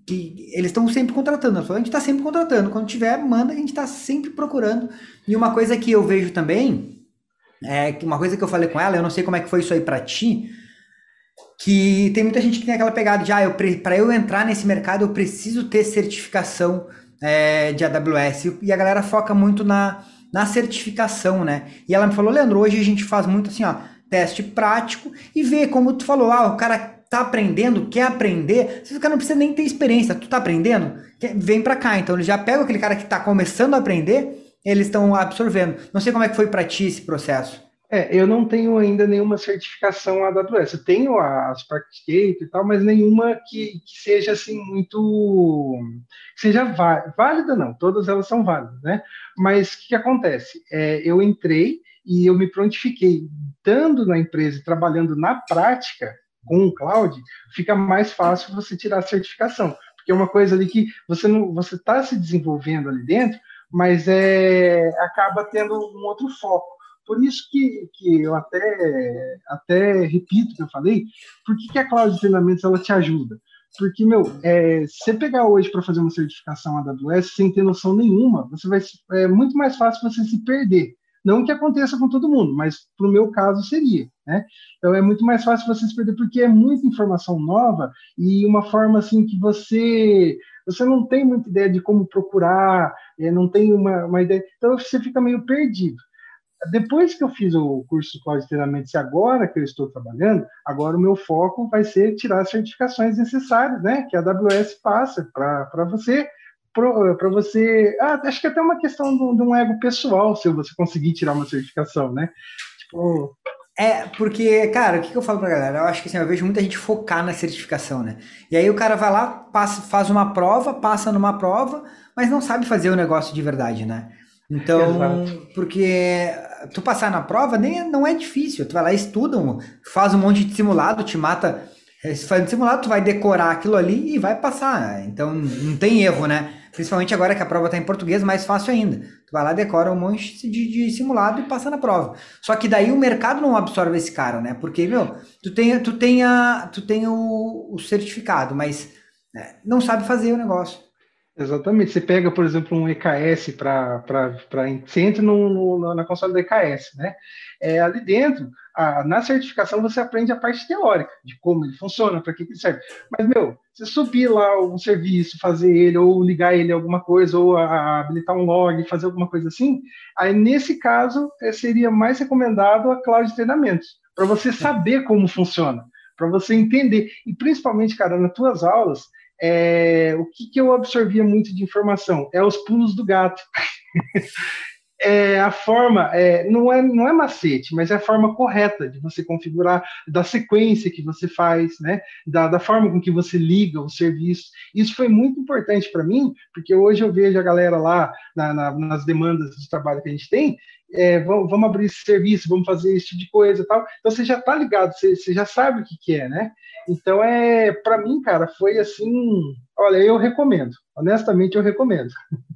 S1: que eles estão sempre contratando. Ela falou, a gente está sempre contratando. Quando tiver, manda, a gente está sempre procurando. E uma coisa que eu vejo também é, uma coisa que eu falei com ela, eu não sei como é que foi isso aí para ti, que tem muita gente que tem aquela pegada de, ah, eu, para eu entrar nesse mercado eu preciso ter certificação é, de AWS. E a galera foca muito na, na certificação, né? E ela me falou, Leandro, hoje a gente faz muito assim, ó, teste prático e vê como tu falou, ah, o cara tá aprendendo, quer aprender, o cara não precisa nem ter experiência, tu tá aprendendo, vem para cá. Então ele já pega aquele cara que tá começando a aprender eles estão absorvendo. Não sei como é que foi para ti esse processo.
S2: É, eu não tenho ainda nenhuma certificação AWS. Eu tenho a Sparkscape e tal, mas nenhuma que, que seja assim muito seja válida, não. Todas elas são válidas, né? Mas o que, que acontece? É, eu entrei e eu me prontifiquei, estando na empresa trabalhando na prática com o cloud, fica mais fácil você tirar a certificação, porque é uma coisa ali que você não você está se desenvolvendo ali dentro, mas é, acaba tendo um outro foco. Por isso que, que eu até, até repito o que eu falei, por que, que a cloud de treinamentos ela te ajuda? Porque, meu, é, se você pegar hoje para fazer uma certificação AWS sem ter noção nenhuma, você vai, é muito mais fácil você se perder. Não que aconteça com todo mundo, mas para o meu caso seria. Né? Então é muito mais fácil você se perder porque é muita informação nova e uma forma assim que você você não tem muita ideia de como procurar, é, não tem uma, uma ideia, então você fica meio perdido. Depois que eu fiz o curso e agora que eu estou trabalhando, agora o meu foco vai ser tirar as certificações necessárias, né? Que a AWS passa para você para você. Ah, acho que é até uma questão de, um ego pessoal, se você conseguir tirar uma certificação, né?
S1: Tipo. É, porque, cara, o que, que eu falo pra galera? Eu acho que assim, eu vejo muita gente focar na certificação, né? E aí o cara vai lá, passa, faz uma prova, passa numa prova, mas não sabe fazer o negócio de verdade, né? Então, Exato. porque tu passar na prova nem, é, não é difícil. Tu vai lá, estuda, faz um monte de simulado, te mata. Se faz um simulado, tu vai decorar aquilo ali e vai passar. Então, não tem erro, né? Principalmente agora que a prova está em português, mais fácil ainda. Tu vai lá, decora um monte de, de, simulado e passa na prova. Só que daí o mercado não absorve esse cara, né? Porque, meu, tu tem, tu tem, a, tu tem o, o certificado, mas né, não sabe fazer o negócio.
S2: Exatamente. Você pega, por exemplo, um EKS para. Você entra no, no, na console do EKS, né? É, ali dentro, a, na certificação, você aprende a parte teórica de como ele funciona, para que, que ele serve. Mas, meu, você subir lá um serviço, fazer ele, ou ligar ele a alguma coisa, ou a, a habilitar um log, fazer alguma coisa assim, aí nesse caso é, seria mais recomendado a cloud de treinamentos, para você saber como funciona, para você entender. E principalmente, cara, nas tuas aulas é, o que, que eu absorvia muito de informação? É os pulos do gato. é a forma, é, não, é, não é macete, mas é a forma correta de você configurar, da sequência que você faz, né? da, da forma com que você liga o serviço. Isso foi muito importante para mim, porque hoje eu vejo a galera lá na, na, nas demandas de trabalho que a gente tem, é, vamos, abrir esse serviço, vamos fazer esse tipo de coisa tal. Então você já está ligado, você, você, já sabe o que, que é, né? Então é, para mim, cara, foi assim, olha, eu recomendo. Honestamente, eu recomendo.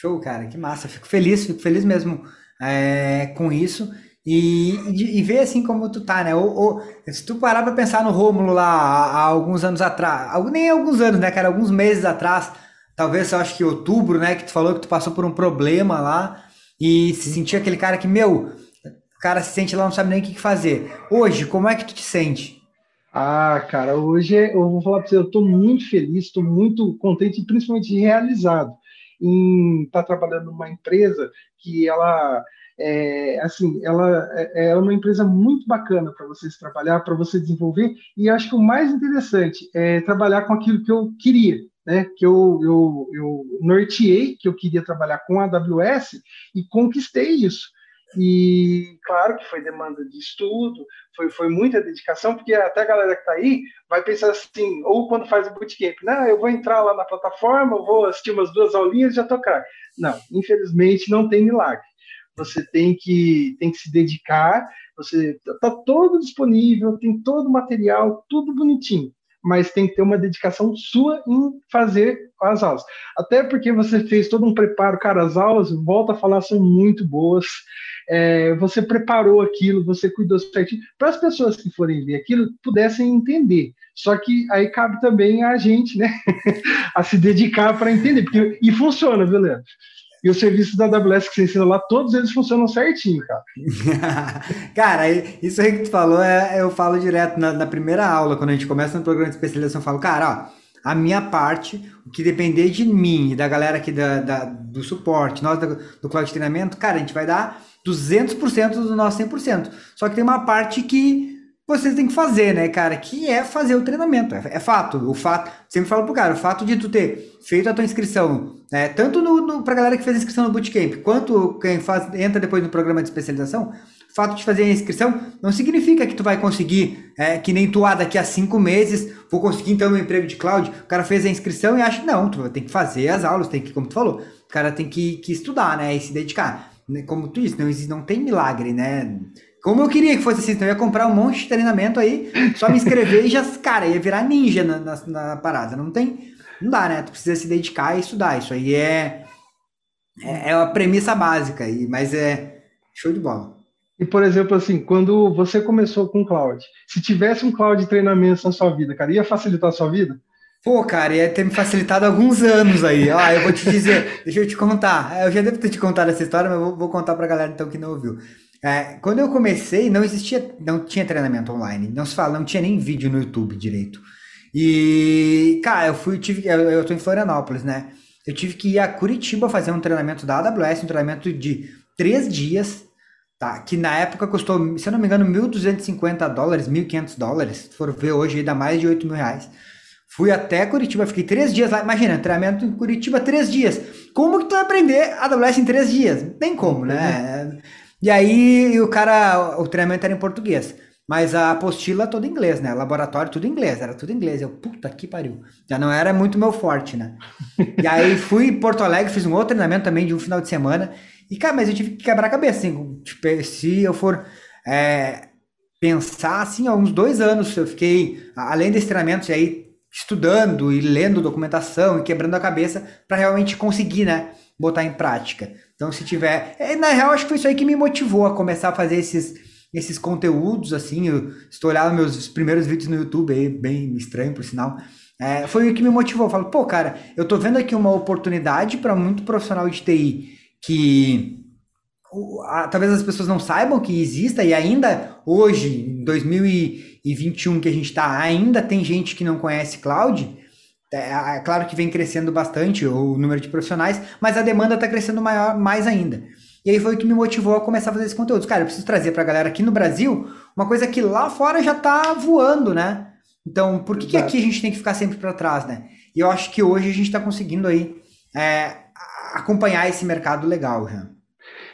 S1: Show, cara, que massa. Fico feliz, fico feliz mesmo é, com isso. E, e, e, ver assim como tu tá, né? Ou, ou se tu parar pra pensar no Rômulo lá há, há, alguns anos atrás, nem alguns anos, né, cara? Alguns meses atrás, talvez eu acho que outubro, né? Que tu falou que tu passou por um problema lá e se sentia aquele cara que, meu, o cara se sente lá, não sabe nem o que fazer. Hoje, como é que tu te sente?
S2: Ah, cara, hoje eu vou falar para você, eu estou muito feliz, estou muito contente e principalmente realizado em estar tá trabalhando numa empresa que ela é, assim, ela é, é uma empresa muito bacana para vocês trabalhar, para você desenvolver, e acho que o mais interessante é trabalhar com aquilo que eu queria, né? Que eu, eu, eu norteei que eu queria trabalhar com a AWS e conquistei isso. E claro que foi demanda de estudo, foi, foi muita dedicação, porque até a galera que está aí vai pensar assim, ou quando faz o bootcamp, não, eu vou entrar lá na plataforma, vou assistir umas duas aulinhas e já tocar. Não, infelizmente não tem milagre. Você tem que, tem que se dedicar, você está todo disponível, tem todo o material, tudo bonitinho mas tem que ter uma dedicação sua em fazer as aulas. Até porque você fez todo um preparo, cara, as aulas, volta a falar, são muito boas é, você preparou aquilo, você cuidou certinho, para as pessoas que forem ver aquilo pudessem entender. Só que aí cabe também a gente, né, a se dedicar para entender, porque, e funciona, viu, Leandro? E os serviços da AWS que você ensina lá, todos eles funcionam certinho, cara.
S1: cara, isso aí que tu falou, é, eu falo direto na, na, primeira aula, quando a gente começa no programa de especialização, eu falo, cara, ó, a minha parte, o que depender de mim e da galera aqui da, da do suporte, nós do, do Cloud Treinamento, cara, a gente vai dar 200% do nosso 100%. Só que tem uma parte que vocês têm que fazer, né, cara? Que é fazer o treinamento. É, é, fato. O fato, sempre falo pro cara, o fato de tu ter feito a tua inscrição, né, tanto no, no, pra galera que fez a inscrição no Bootcamp, quanto quem faz, entra depois no programa de especialização, o fato de fazer a inscrição não significa que tu vai conseguir, é, que nem tu, ah, daqui a cinco meses, vou conseguir então meu emprego de cloud. O cara fez a inscrição e acha, não, tu tem que fazer as aulas, tem que, como tu falou, o cara tem que, que estudar, né, e se dedicar. Né, como tu disse, não, não tem milagre, né? Como eu queria que fosse assim, então eu ia comprar um monte de treinamento aí, só me inscrever e já, cara, ia virar ninja na, na, na, parada. Não tem, não dá, né? Tu precisa se dedicar e estudar. Isso aí é, é, é a premissa básica, aí, mas é show de bola.
S2: E, por exemplo, assim, quando você começou com cloud, se tivesse um cloud de treinamento na sua vida, cara, ia facilitar a sua vida?
S1: Pô, cara, ia ter me facilitado alguns anos aí. Ó, eu vou te dizer, deixa eu te contar. Eu já devo ter te contado essa história, mas vou, vou contar pra galera então que não ouviu. É, quando eu comecei, não existia, não tinha treinamento online. Não se fala, não tinha nem vídeo no YouTube direito. E, cara, eu fui, tive, eu, eu tô em Florianópolis, né? Eu tive que ir a Curitiba fazer um treinamento da AWS, um treinamento de três dias, tá? Que na época custou, se eu não me engano, 1.250 dólares, 1.500 dólares. Se for ver hoje, dá mais de 8 mil reais. Fui até Curitiba, fiquei três dias lá. Imagina, treinamento em Curitiba, três dias. Como que tu vai aprender AWS em três dias? Não tem como, né? E aí o cara, o treinamento era em português. Mas a apostila toda em inglês, né? Laboratório tudo em inglês, era tudo em inglês. Eu, puta que pariu. Já não era muito meu forte, né? e aí fui em Porto Alegre, fiz um outro treinamento também de um final de semana. E, cara, mas eu tive que quebrar a cabeça, assim. Tipo, se eu for é, pensar, assim, há uns dois anos eu fiquei, além desse treinamento, aí estudando e lendo documentação e quebrando a cabeça para realmente conseguir, né, botar em prática. Então, se tiver, é, na real, acho que foi isso aí que me motivou a começar a fazer esses esses conteúdos, assim, eu estou olhando meus primeiros vídeos no YouTube, aí, bem estranho, por sinal, é, foi o que me motivou. Eu falo, pô, cara, eu tô vendo aqui uma oportunidade para muito profissional de TI que talvez as pessoas não saibam que exista e ainda hoje, em 2021 que a gente está, ainda tem gente que não conhece cloud. É, é, claro que vem crescendo bastante o número de profissionais, mas a demanda está crescendo maior, mais ainda. E aí foi o que me motivou a começar a fazer esse conteúdo. Cara, eu preciso trazer para a galera aqui no Brasil uma coisa que lá fora já está voando, né? Então, por que, que, aqui a gente tem que ficar sempre para trás, né? E eu acho que hoje a gente está conseguindo aí é, acompanhar esse mercado legal já.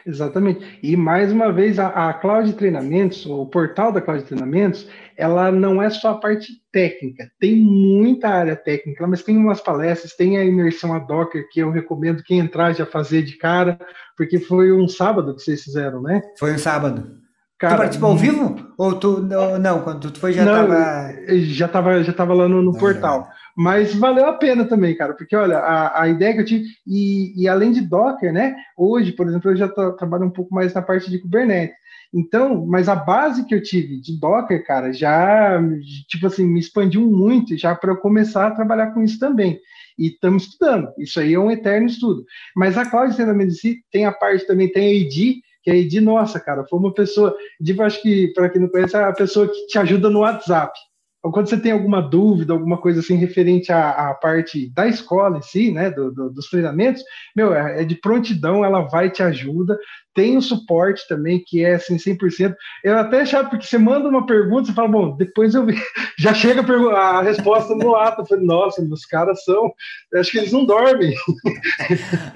S2: Exatamente. E mais uma vez, a, a Cloud Treinamentos, o portal da Cloud Treinamentos, ela não é só a parte técnica, tem muita área técnica, mas tem umas palestras, tem a imersão a Docker, que eu recomendo quem entrar já fazer de cara, porque foi um sábado que vocês fizeram, né?
S1: Foi um sábado. Cara, tu participou ao vivo? Ou tu não, não quando tu foi já estava.
S2: Já estava já tava lá no, no portal. Mas valeu a pena também, cara, porque olha, a, a ideia que eu tive, e, e além de Docker, né? Hoje, por exemplo, eu já tô, trabalho um pouco mais na parte de Kubernetes. Então, mas a base que eu tive de Docker, cara, já, tipo assim, me expandiu muito já para eu começar a trabalhar com isso também. E estamos estudando. Isso aí é um eterno estudo. Mas a Cloud si tem a parte também, tem a ID, que a ID, nossa, cara, foi uma pessoa, tipo, acho que, para quem não conhece, é a pessoa que te ajuda no WhatsApp. Quando você tem alguma dúvida, alguma coisa assim referente à, à parte da escola em si, né, do, do, dos treinamentos, meu, é, é de prontidão, ela vai te ajuda. Tem o suporte também, que é assim, 100%. Eu até achava, porque você manda uma pergunta, você fala, bom, depois eu já chega a, a resposta no ato. Eu falei, nossa, meus caras são. Acho que eles não dormem.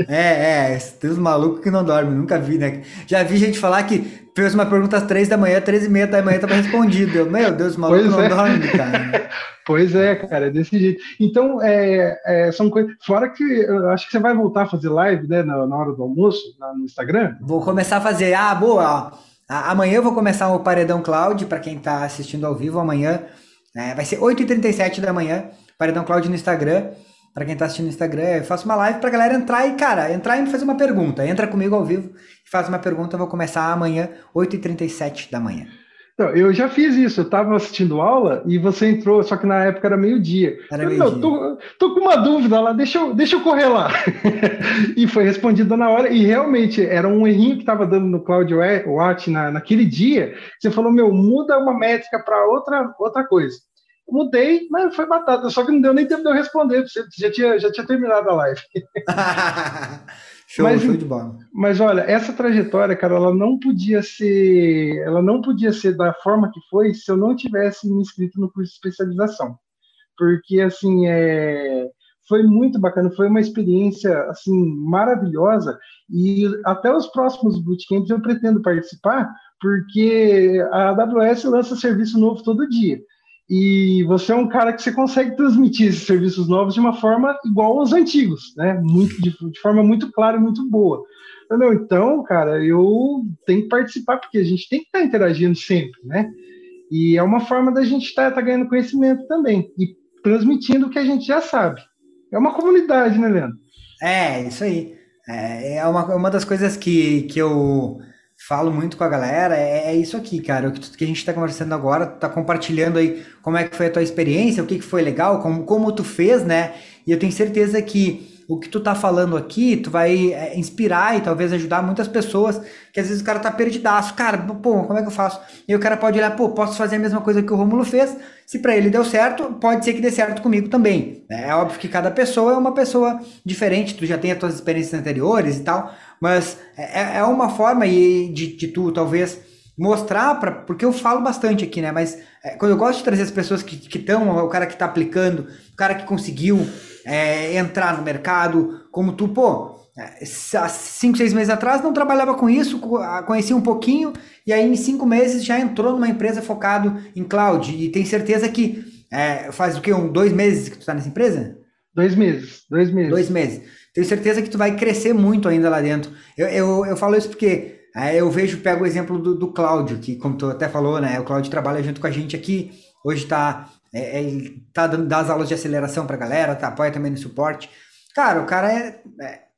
S1: É, é, tem uns malucos que não dormem, nunca vi, né? Já vi gente falar que fez uma pergunta às três da manhã, três e meia da manhã estava respondido. meu Deus, o maluco pois não é. dorme, cara.
S2: Pois é, cara, é desse jeito. Então, é, é, são coisas. Fora que eu acho que você vai voltar a fazer live, né, na, na hora do almoço, no Instagram.
S1: Vou começar a fazer. Ah, boa. Amanhã eu vou começar o Paredão Cloud, para quem está assistindo ao vivo amanhã. É, vai ser 8h37 da manhã, Paredão Cloud no Instagram. Para quem está assistindo no Instagram, eu faço uma live para galera entrar e, cara, entrar e me fazer uma pergunta. Entra comigo ao vivo faz uma pergunta. Eu vou começar amanhã, 8h37 da manhã.
S2: Não, eu já fiz isso, eu estava assistindo aula e você entrou, só que na época era meio-dia. Era meio -dia. tô, tô, com uma dúvida lá, deixa eu, deixa eu correr lá. e foi respondido na hora, e realmente era um errinho que estava dando no Cloud Watch na, naquele dia. Você falou, meu, muda uma métrica para outra, outra coisa. mudei, mas foi batata, só que não deu nem tempo de eu responder, você já tinha, já tinha terminado a live.
S1: Show, mas, show de bola.
S2: Mas olha, essa trajetória, cara, ela não podia ser, ela não podia ser da forma que foi se eu não tivesse me inscrito no curso de especialização. Porque assim, é, foi muito bacana, foi uma experiência assim maravilhosa e até os próximos bootcamps eu pretendo participar, porque a AWS lança serviço novo todo dia. E você é um cara que você consegue transmitir esses serviços novos de uma forma igual aos antigos, né? Muito, de, de forma muito clara e muito boa. Entendeu? Então, cara, eu tenho que participar, porque a gente tem que estar interagindo sempre, né? E é uma forma da gente estar tá, tá ganhando conhecimento também e transmitindo o que a gente já sabe. É uma comunidade, né, Leandro?
S1: É, isso aí. É, é uma, uma das coisas que, que eu falo muito com a galera, é, é isso aqui, cara. O que, que a gente está conversando agora, tá compartilhando aí como é que foi a tua experiência, o que, que foi legal, como, como tu fez, né? E eu tenho certeza que o que tu tá falando aqui, tu vai é, inspirar e talvez ajudar muitas pessoas, que às vezes o cara tá perdidaço. Cara, pô, como é que eu faço? E o cara pode olhar, pô, posso fazer a mesma coisa que o Romulo fez, se para ele deu certo, pode ser que dê certo comigo também. É óbvio que cada pessoa é uma pessoa diferente, tu já tem as tuas experiências anteriores e tal, mas é, é uma forma de, de tu talvez mostrar para porque eu falo bastante aqui, né? Mas é, quando eu gosto de trazer as pessoas que estão, o cara que está aplicando, o cara que conseguiu é, entrar no mercado, como tu, pô, é, há cinco, seis meses atrás não trabalhava com isso, conhecia um pouquinho, e aí em cinco meses já entrou numa empresa focado em cloud. E tem certeza que é, faz o quê? Um, dois meses que tu está nessa empresa?
S2: Dois meses, dois meses.
S1: Dois meses. Tenho certeza que tu vai crescer muito ainda lá dentro. Eu, eu, eu falo isso porque é, eu vejo, pego o exemplo do, do Cláudio, que como tu até falou, né? O Cláudio trabalha junto com a gente aqui. Hoje está é, é, tá dando das aulas de aceleração pra galera, tá, apoia também no suporte. Cara, o cara é, é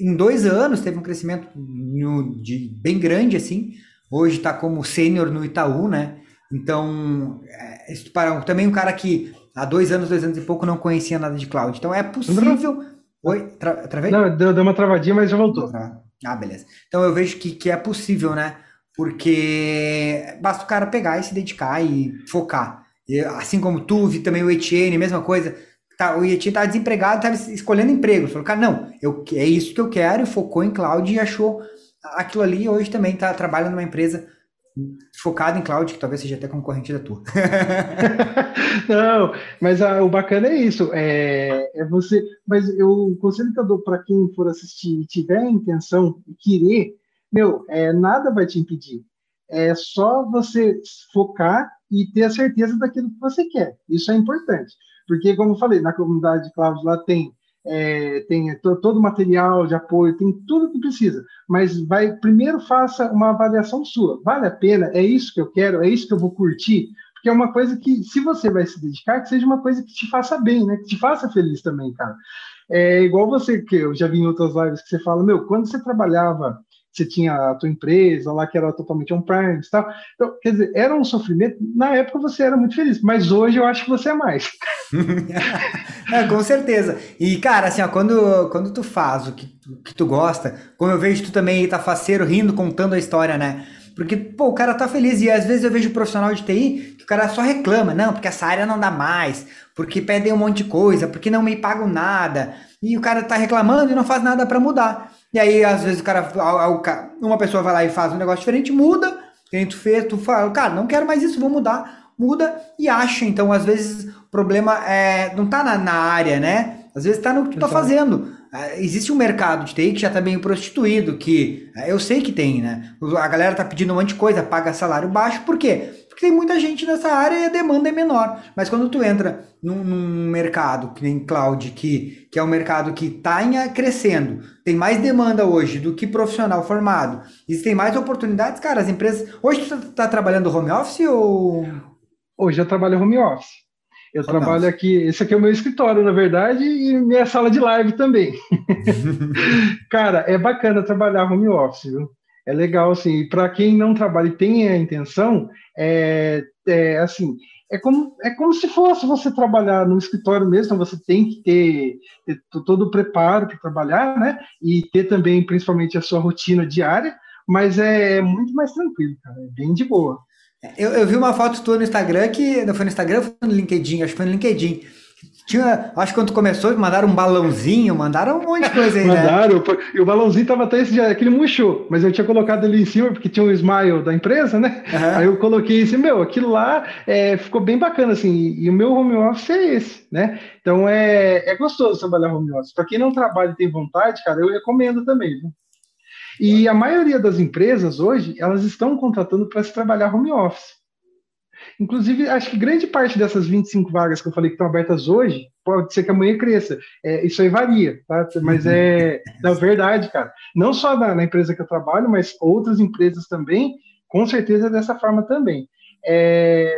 S1: em dois anos teve um crescimento no, de, bem grande, assim. Hoje está como sênior no Itaú, né? Então, é, para, também um cara que há dois anos, dois anos e pouco não conhecia nada de cloud. Então é possível. Oi, tra travei?
S2: Não, deu, deu, uma travadinha, mas já voltou.
S1: Ah, beleza. Então eu vejo que, que é possível, né? Porque basta o cara pegar e se dedicar e focar. E, assim como tu, vi também o Etienne, mesma coisa tá, o Yeti estava desempregado, estava escolhendo emprego. Falou, cara, não, eu, é isso que eu quero, focou em cloud e achou aquilo ali. E hoje também está trabalhando numa empresa focada em cloud, que talvez seja até concorrente da tua.
S2: não, mas a, o bacana é isso, é, é você. Mas eu, o conselho que eu dou para quem for assistir e tiver a intenção e querer, meu, é, nada vai te impedir. É só você focar e ter a certeza daquilo que você quer. Isso é importante. Porque, como eu falei, na comunidade Cloud lá tem, é, tem todo o material de apoio, tem tudo que precisa. Mas vai primeiro faça uma avaliação sua. Vale a pena? É isso que eu quero? É isso que eu vou curtir? Porque é uma coisa que, se você vai se dedicar, que seja uma coisa que te faça bem, né? Que te faça feliz também, cara. É igual você, que eu já vi em outras lives que você fala, meu, quando você trabalhava você tinha a tua empresa lá que era totalmente on-prime e tal. Então, quer dizer, era um sofrimento. Na época você era muito feliz, mas hoje eu acho que você é mais.
S1: é, com certeza. E, cara, assim, ó, quando, quando tu faz o que, o que tu gosta, como eu vejo tu também tá faceiro, rindo, contando a história, né? Porque, pô, o cara tá feliz e às vezes eu vejo profissional de TI que o cara só reclama, não, porque essa área não dá mais, porque pedem um monte de coisa, porque não me pagam nada. E o cara tá reclamando e não faz nada para mudar. E aí, às vezes, o cara, uma pessoa vai lá e faz um negócio diferente, muda, tu fez, tu fala, cara, não quero mais isso, vou mudar, muda e acha. Então, às vezes, o problema é, não tá na, na área, né? Às vezes tá no que tu tá fazendo. É, existe um mercado de TI que já tá meio prostituído, que é, eu sei que tem, né? A galera tá pedindo um monte de coisa, paga salário baixo, por quê? Porque tem muita gente nessa área e a demanda é menor. Mas quando tu entra num, num mercado que nem cloud, que, que é um mercado que está crescendo, tem mais demanda hoje do que profissional formado, existem mais oportunidades, cara, as empresas... Hoje tu está tá trabalhando home office ou...
S2: Hoje eu trabalho home office. Eu home trabalho office. aqui, esse aqui é o meu escritório, na verdade, e minha sala de live também. cara, é bacana trabalhar home office, viu? É legal, assim, para quem não trabalha e tem a intenção, é, é, assim, é como, é como se fosse você trabalhar no escritório mesmo, então você tem que ter, ter todo o preparo para trabalhar, né, e ter também, principalmente, a sua rotina diária, mas é muito mais tranquilo, cara, é bem de boa.
S1: Eu, eu vi uma foto tua no Instagram, que não foi no Instagram, foi no LinkedIn, acho que foi no LinkedIn, tinha, acho que quando começou, mandaram um balãozinho, mandaram um monte de coisa aí,
S2: né? mandaram, né? e o balãozinho tava até esse dia, aquele murchou, mas eu tinha colocado ali em cima, porque tinha um smile da empresa, né? Uhum. Aí eu coloquei assim, meu, aquilo lá é, ficou bem bacana, assim, e, e, o meu home office é esse, né? Então é, é gostoso trabalhar home office. Para quem não trabalha e tem vontade, cara, eu recomendo também, viu? E a maioria das empresas hoje, elas estão contratando para se trabalhar home office. Inclusive, acho que grande parte dessas 25 vagas que eu falei que estão abertas hoje, pode ser que amanhã cresça. É, isso aí varia, tá? Mas é, na verdade, cara, não só na, na, empresa que eu trabalho, mas outras empresas também, com certeza é dessa forma também. É,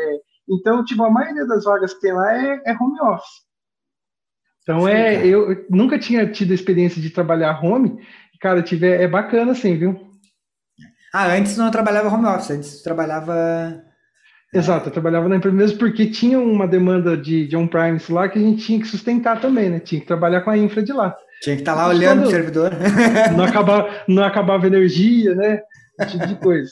S2: então, tipo, a maioria das vagas que tem lá é, é home office. Então, Sim, é, eu, eu nunca tinha tido a experiência de trabalhar home, cara, tiver, é bacana assim, viu?
S1: Ah, antes não trabalhava home office, antes trabalhava
S2: Exato, eu trabalhava na empresa mesmo porque tinha uma demanda de, de on-premise lá que a gente tinha que sustentar também, né? Tinha que trabalhar com a infra de lá.
S1: Tinha que estar tá lá olhando o servidor.
S2: Não acabava, não acabava energia, né? Esse tipo de coisa.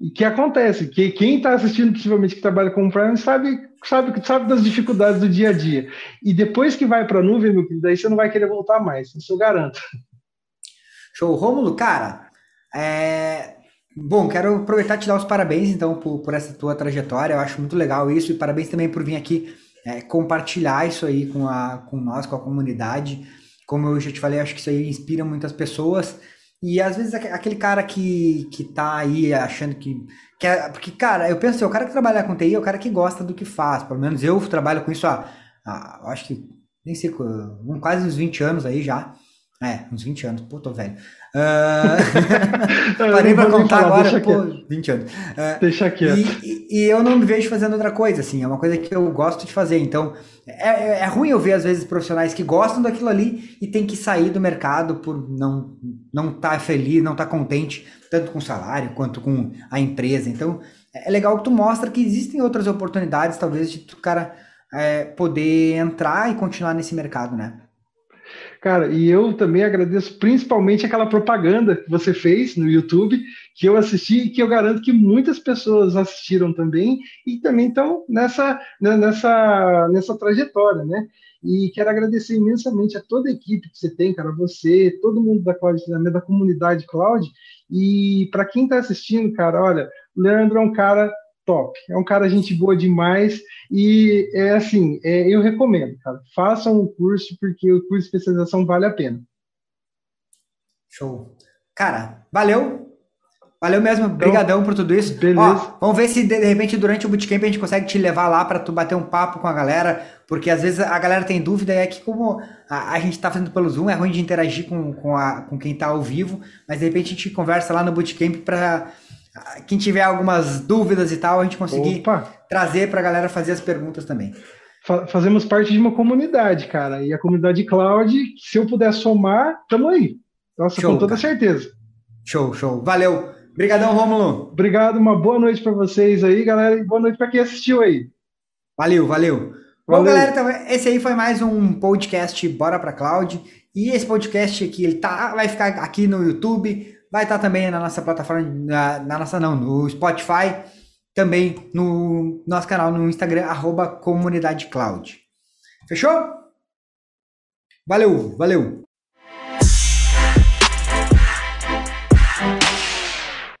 S2: E que acontece? Que quem está assistindo, possivelmente, que trabalha com on-premise, sabe, sabe, sabe das dificuldades do dia a dia. E depois que vai para a nuvem, meu querido, daí você não vai querer voltar mais, isso eu garanto.
S1: Show. Rômulo, cara, é, Bom, quero aproveitar e te dar os parabéns, então, por, por essa tua trajetória. Eu acho muito legal isso. E parabéns também por vir aqui é, compartilhar isso aí com, a, com nós, com a comunidade. Como eu já te falei, acho que isso aí inspira muitas pessoas. E às vezes aquele cara que, que tá aí achando que. que é, porque, cara, eu penso assim, o cara que trabalha com TI é o cara que gosta do que faz. Pelo menos eu trabalho com isso há, há acho que, nem sei, quase uns 20 anos aí já. É, uns 20 anos. Pô, tô velho. Uh... Parei pra contar falar, agora, pô, quieto. 20 anos.
S2: Uh, deixa quieto.
S1: E, e, eu não me vejo fazendo outra coisa, assim. É uma coisa que eu gosto de fazer. Então, é, é, é ruim eu ver, às vezes, profissionais que gostam daquilo ali e tem que sair do mercado por não não estar tá feliz, não estar tá contente, tanto com o salário quanto com a empresa. Então, é legal que tu mostra que existem outras oportunidades, talvez, de o cara é, poder entrar e continuar nesse mercado, né?
S2: Cara, e eu também agradeço principalmente aquela propaganda que você fez no YouTube, que eu assisti e que eu garanto que muitas pessoas assistiram também e também estão nessa, né, nessa, nessa trajetória, né? E quero agradecer imensamente a toda a equipe que você tem, cara, você, todo mundo da Cloud, da comunidade Cloud. E para quem está assistindo, cara, olha, Leandro é um cara top. É um cara gente boa demais e é assim, é, eu recomendo, cara. Façam o curso porque o curso de especialização vale a pena.
S1: Show. Cara, valeu. Valeu mesmo, Obrigadão por tudo isso.
S2: Beleza.
S1: Ó, vamos ver se de, repente durante o bootcamp a gente consegue te levar lá para tu bater um papo com a galera, porque às vezes a galera tem dúvida e é que como a, a gente está fazendo pelo Zoom, é ruim de interagir com, com, a, com quem está ao vivo, mas de repente a gente conversa lá no bootcamp para quem tiver algumas dúvidas e tal, a gente conseguir Opa. trazer para a galera fazer as perguntas também.
S2: Fazemos parte de uma comunidade, cara, e a comunidade cloud, se eu puder somar, tamo aí. Nossa, show, com toda cara. certeza.
S1: Show, show. Valeu. Obrigadão, Rômulo.
S2: Obrigado, uma boa noite para vocês aí, galera, e boa noite para quem assistiu aí.
S1: Valeu, valeu. Valeu. Bom, galera, então, esse aí foi mais um podcast Bora para Cloud. E esse podcast aqui, ele tá, vai ficar aqui no YouTube, Vai estar também na nossa plataforma, na, na nossa não, no Spotify, também no nosso canal no Instagram, arroba. Fechou? Valeu, valeu!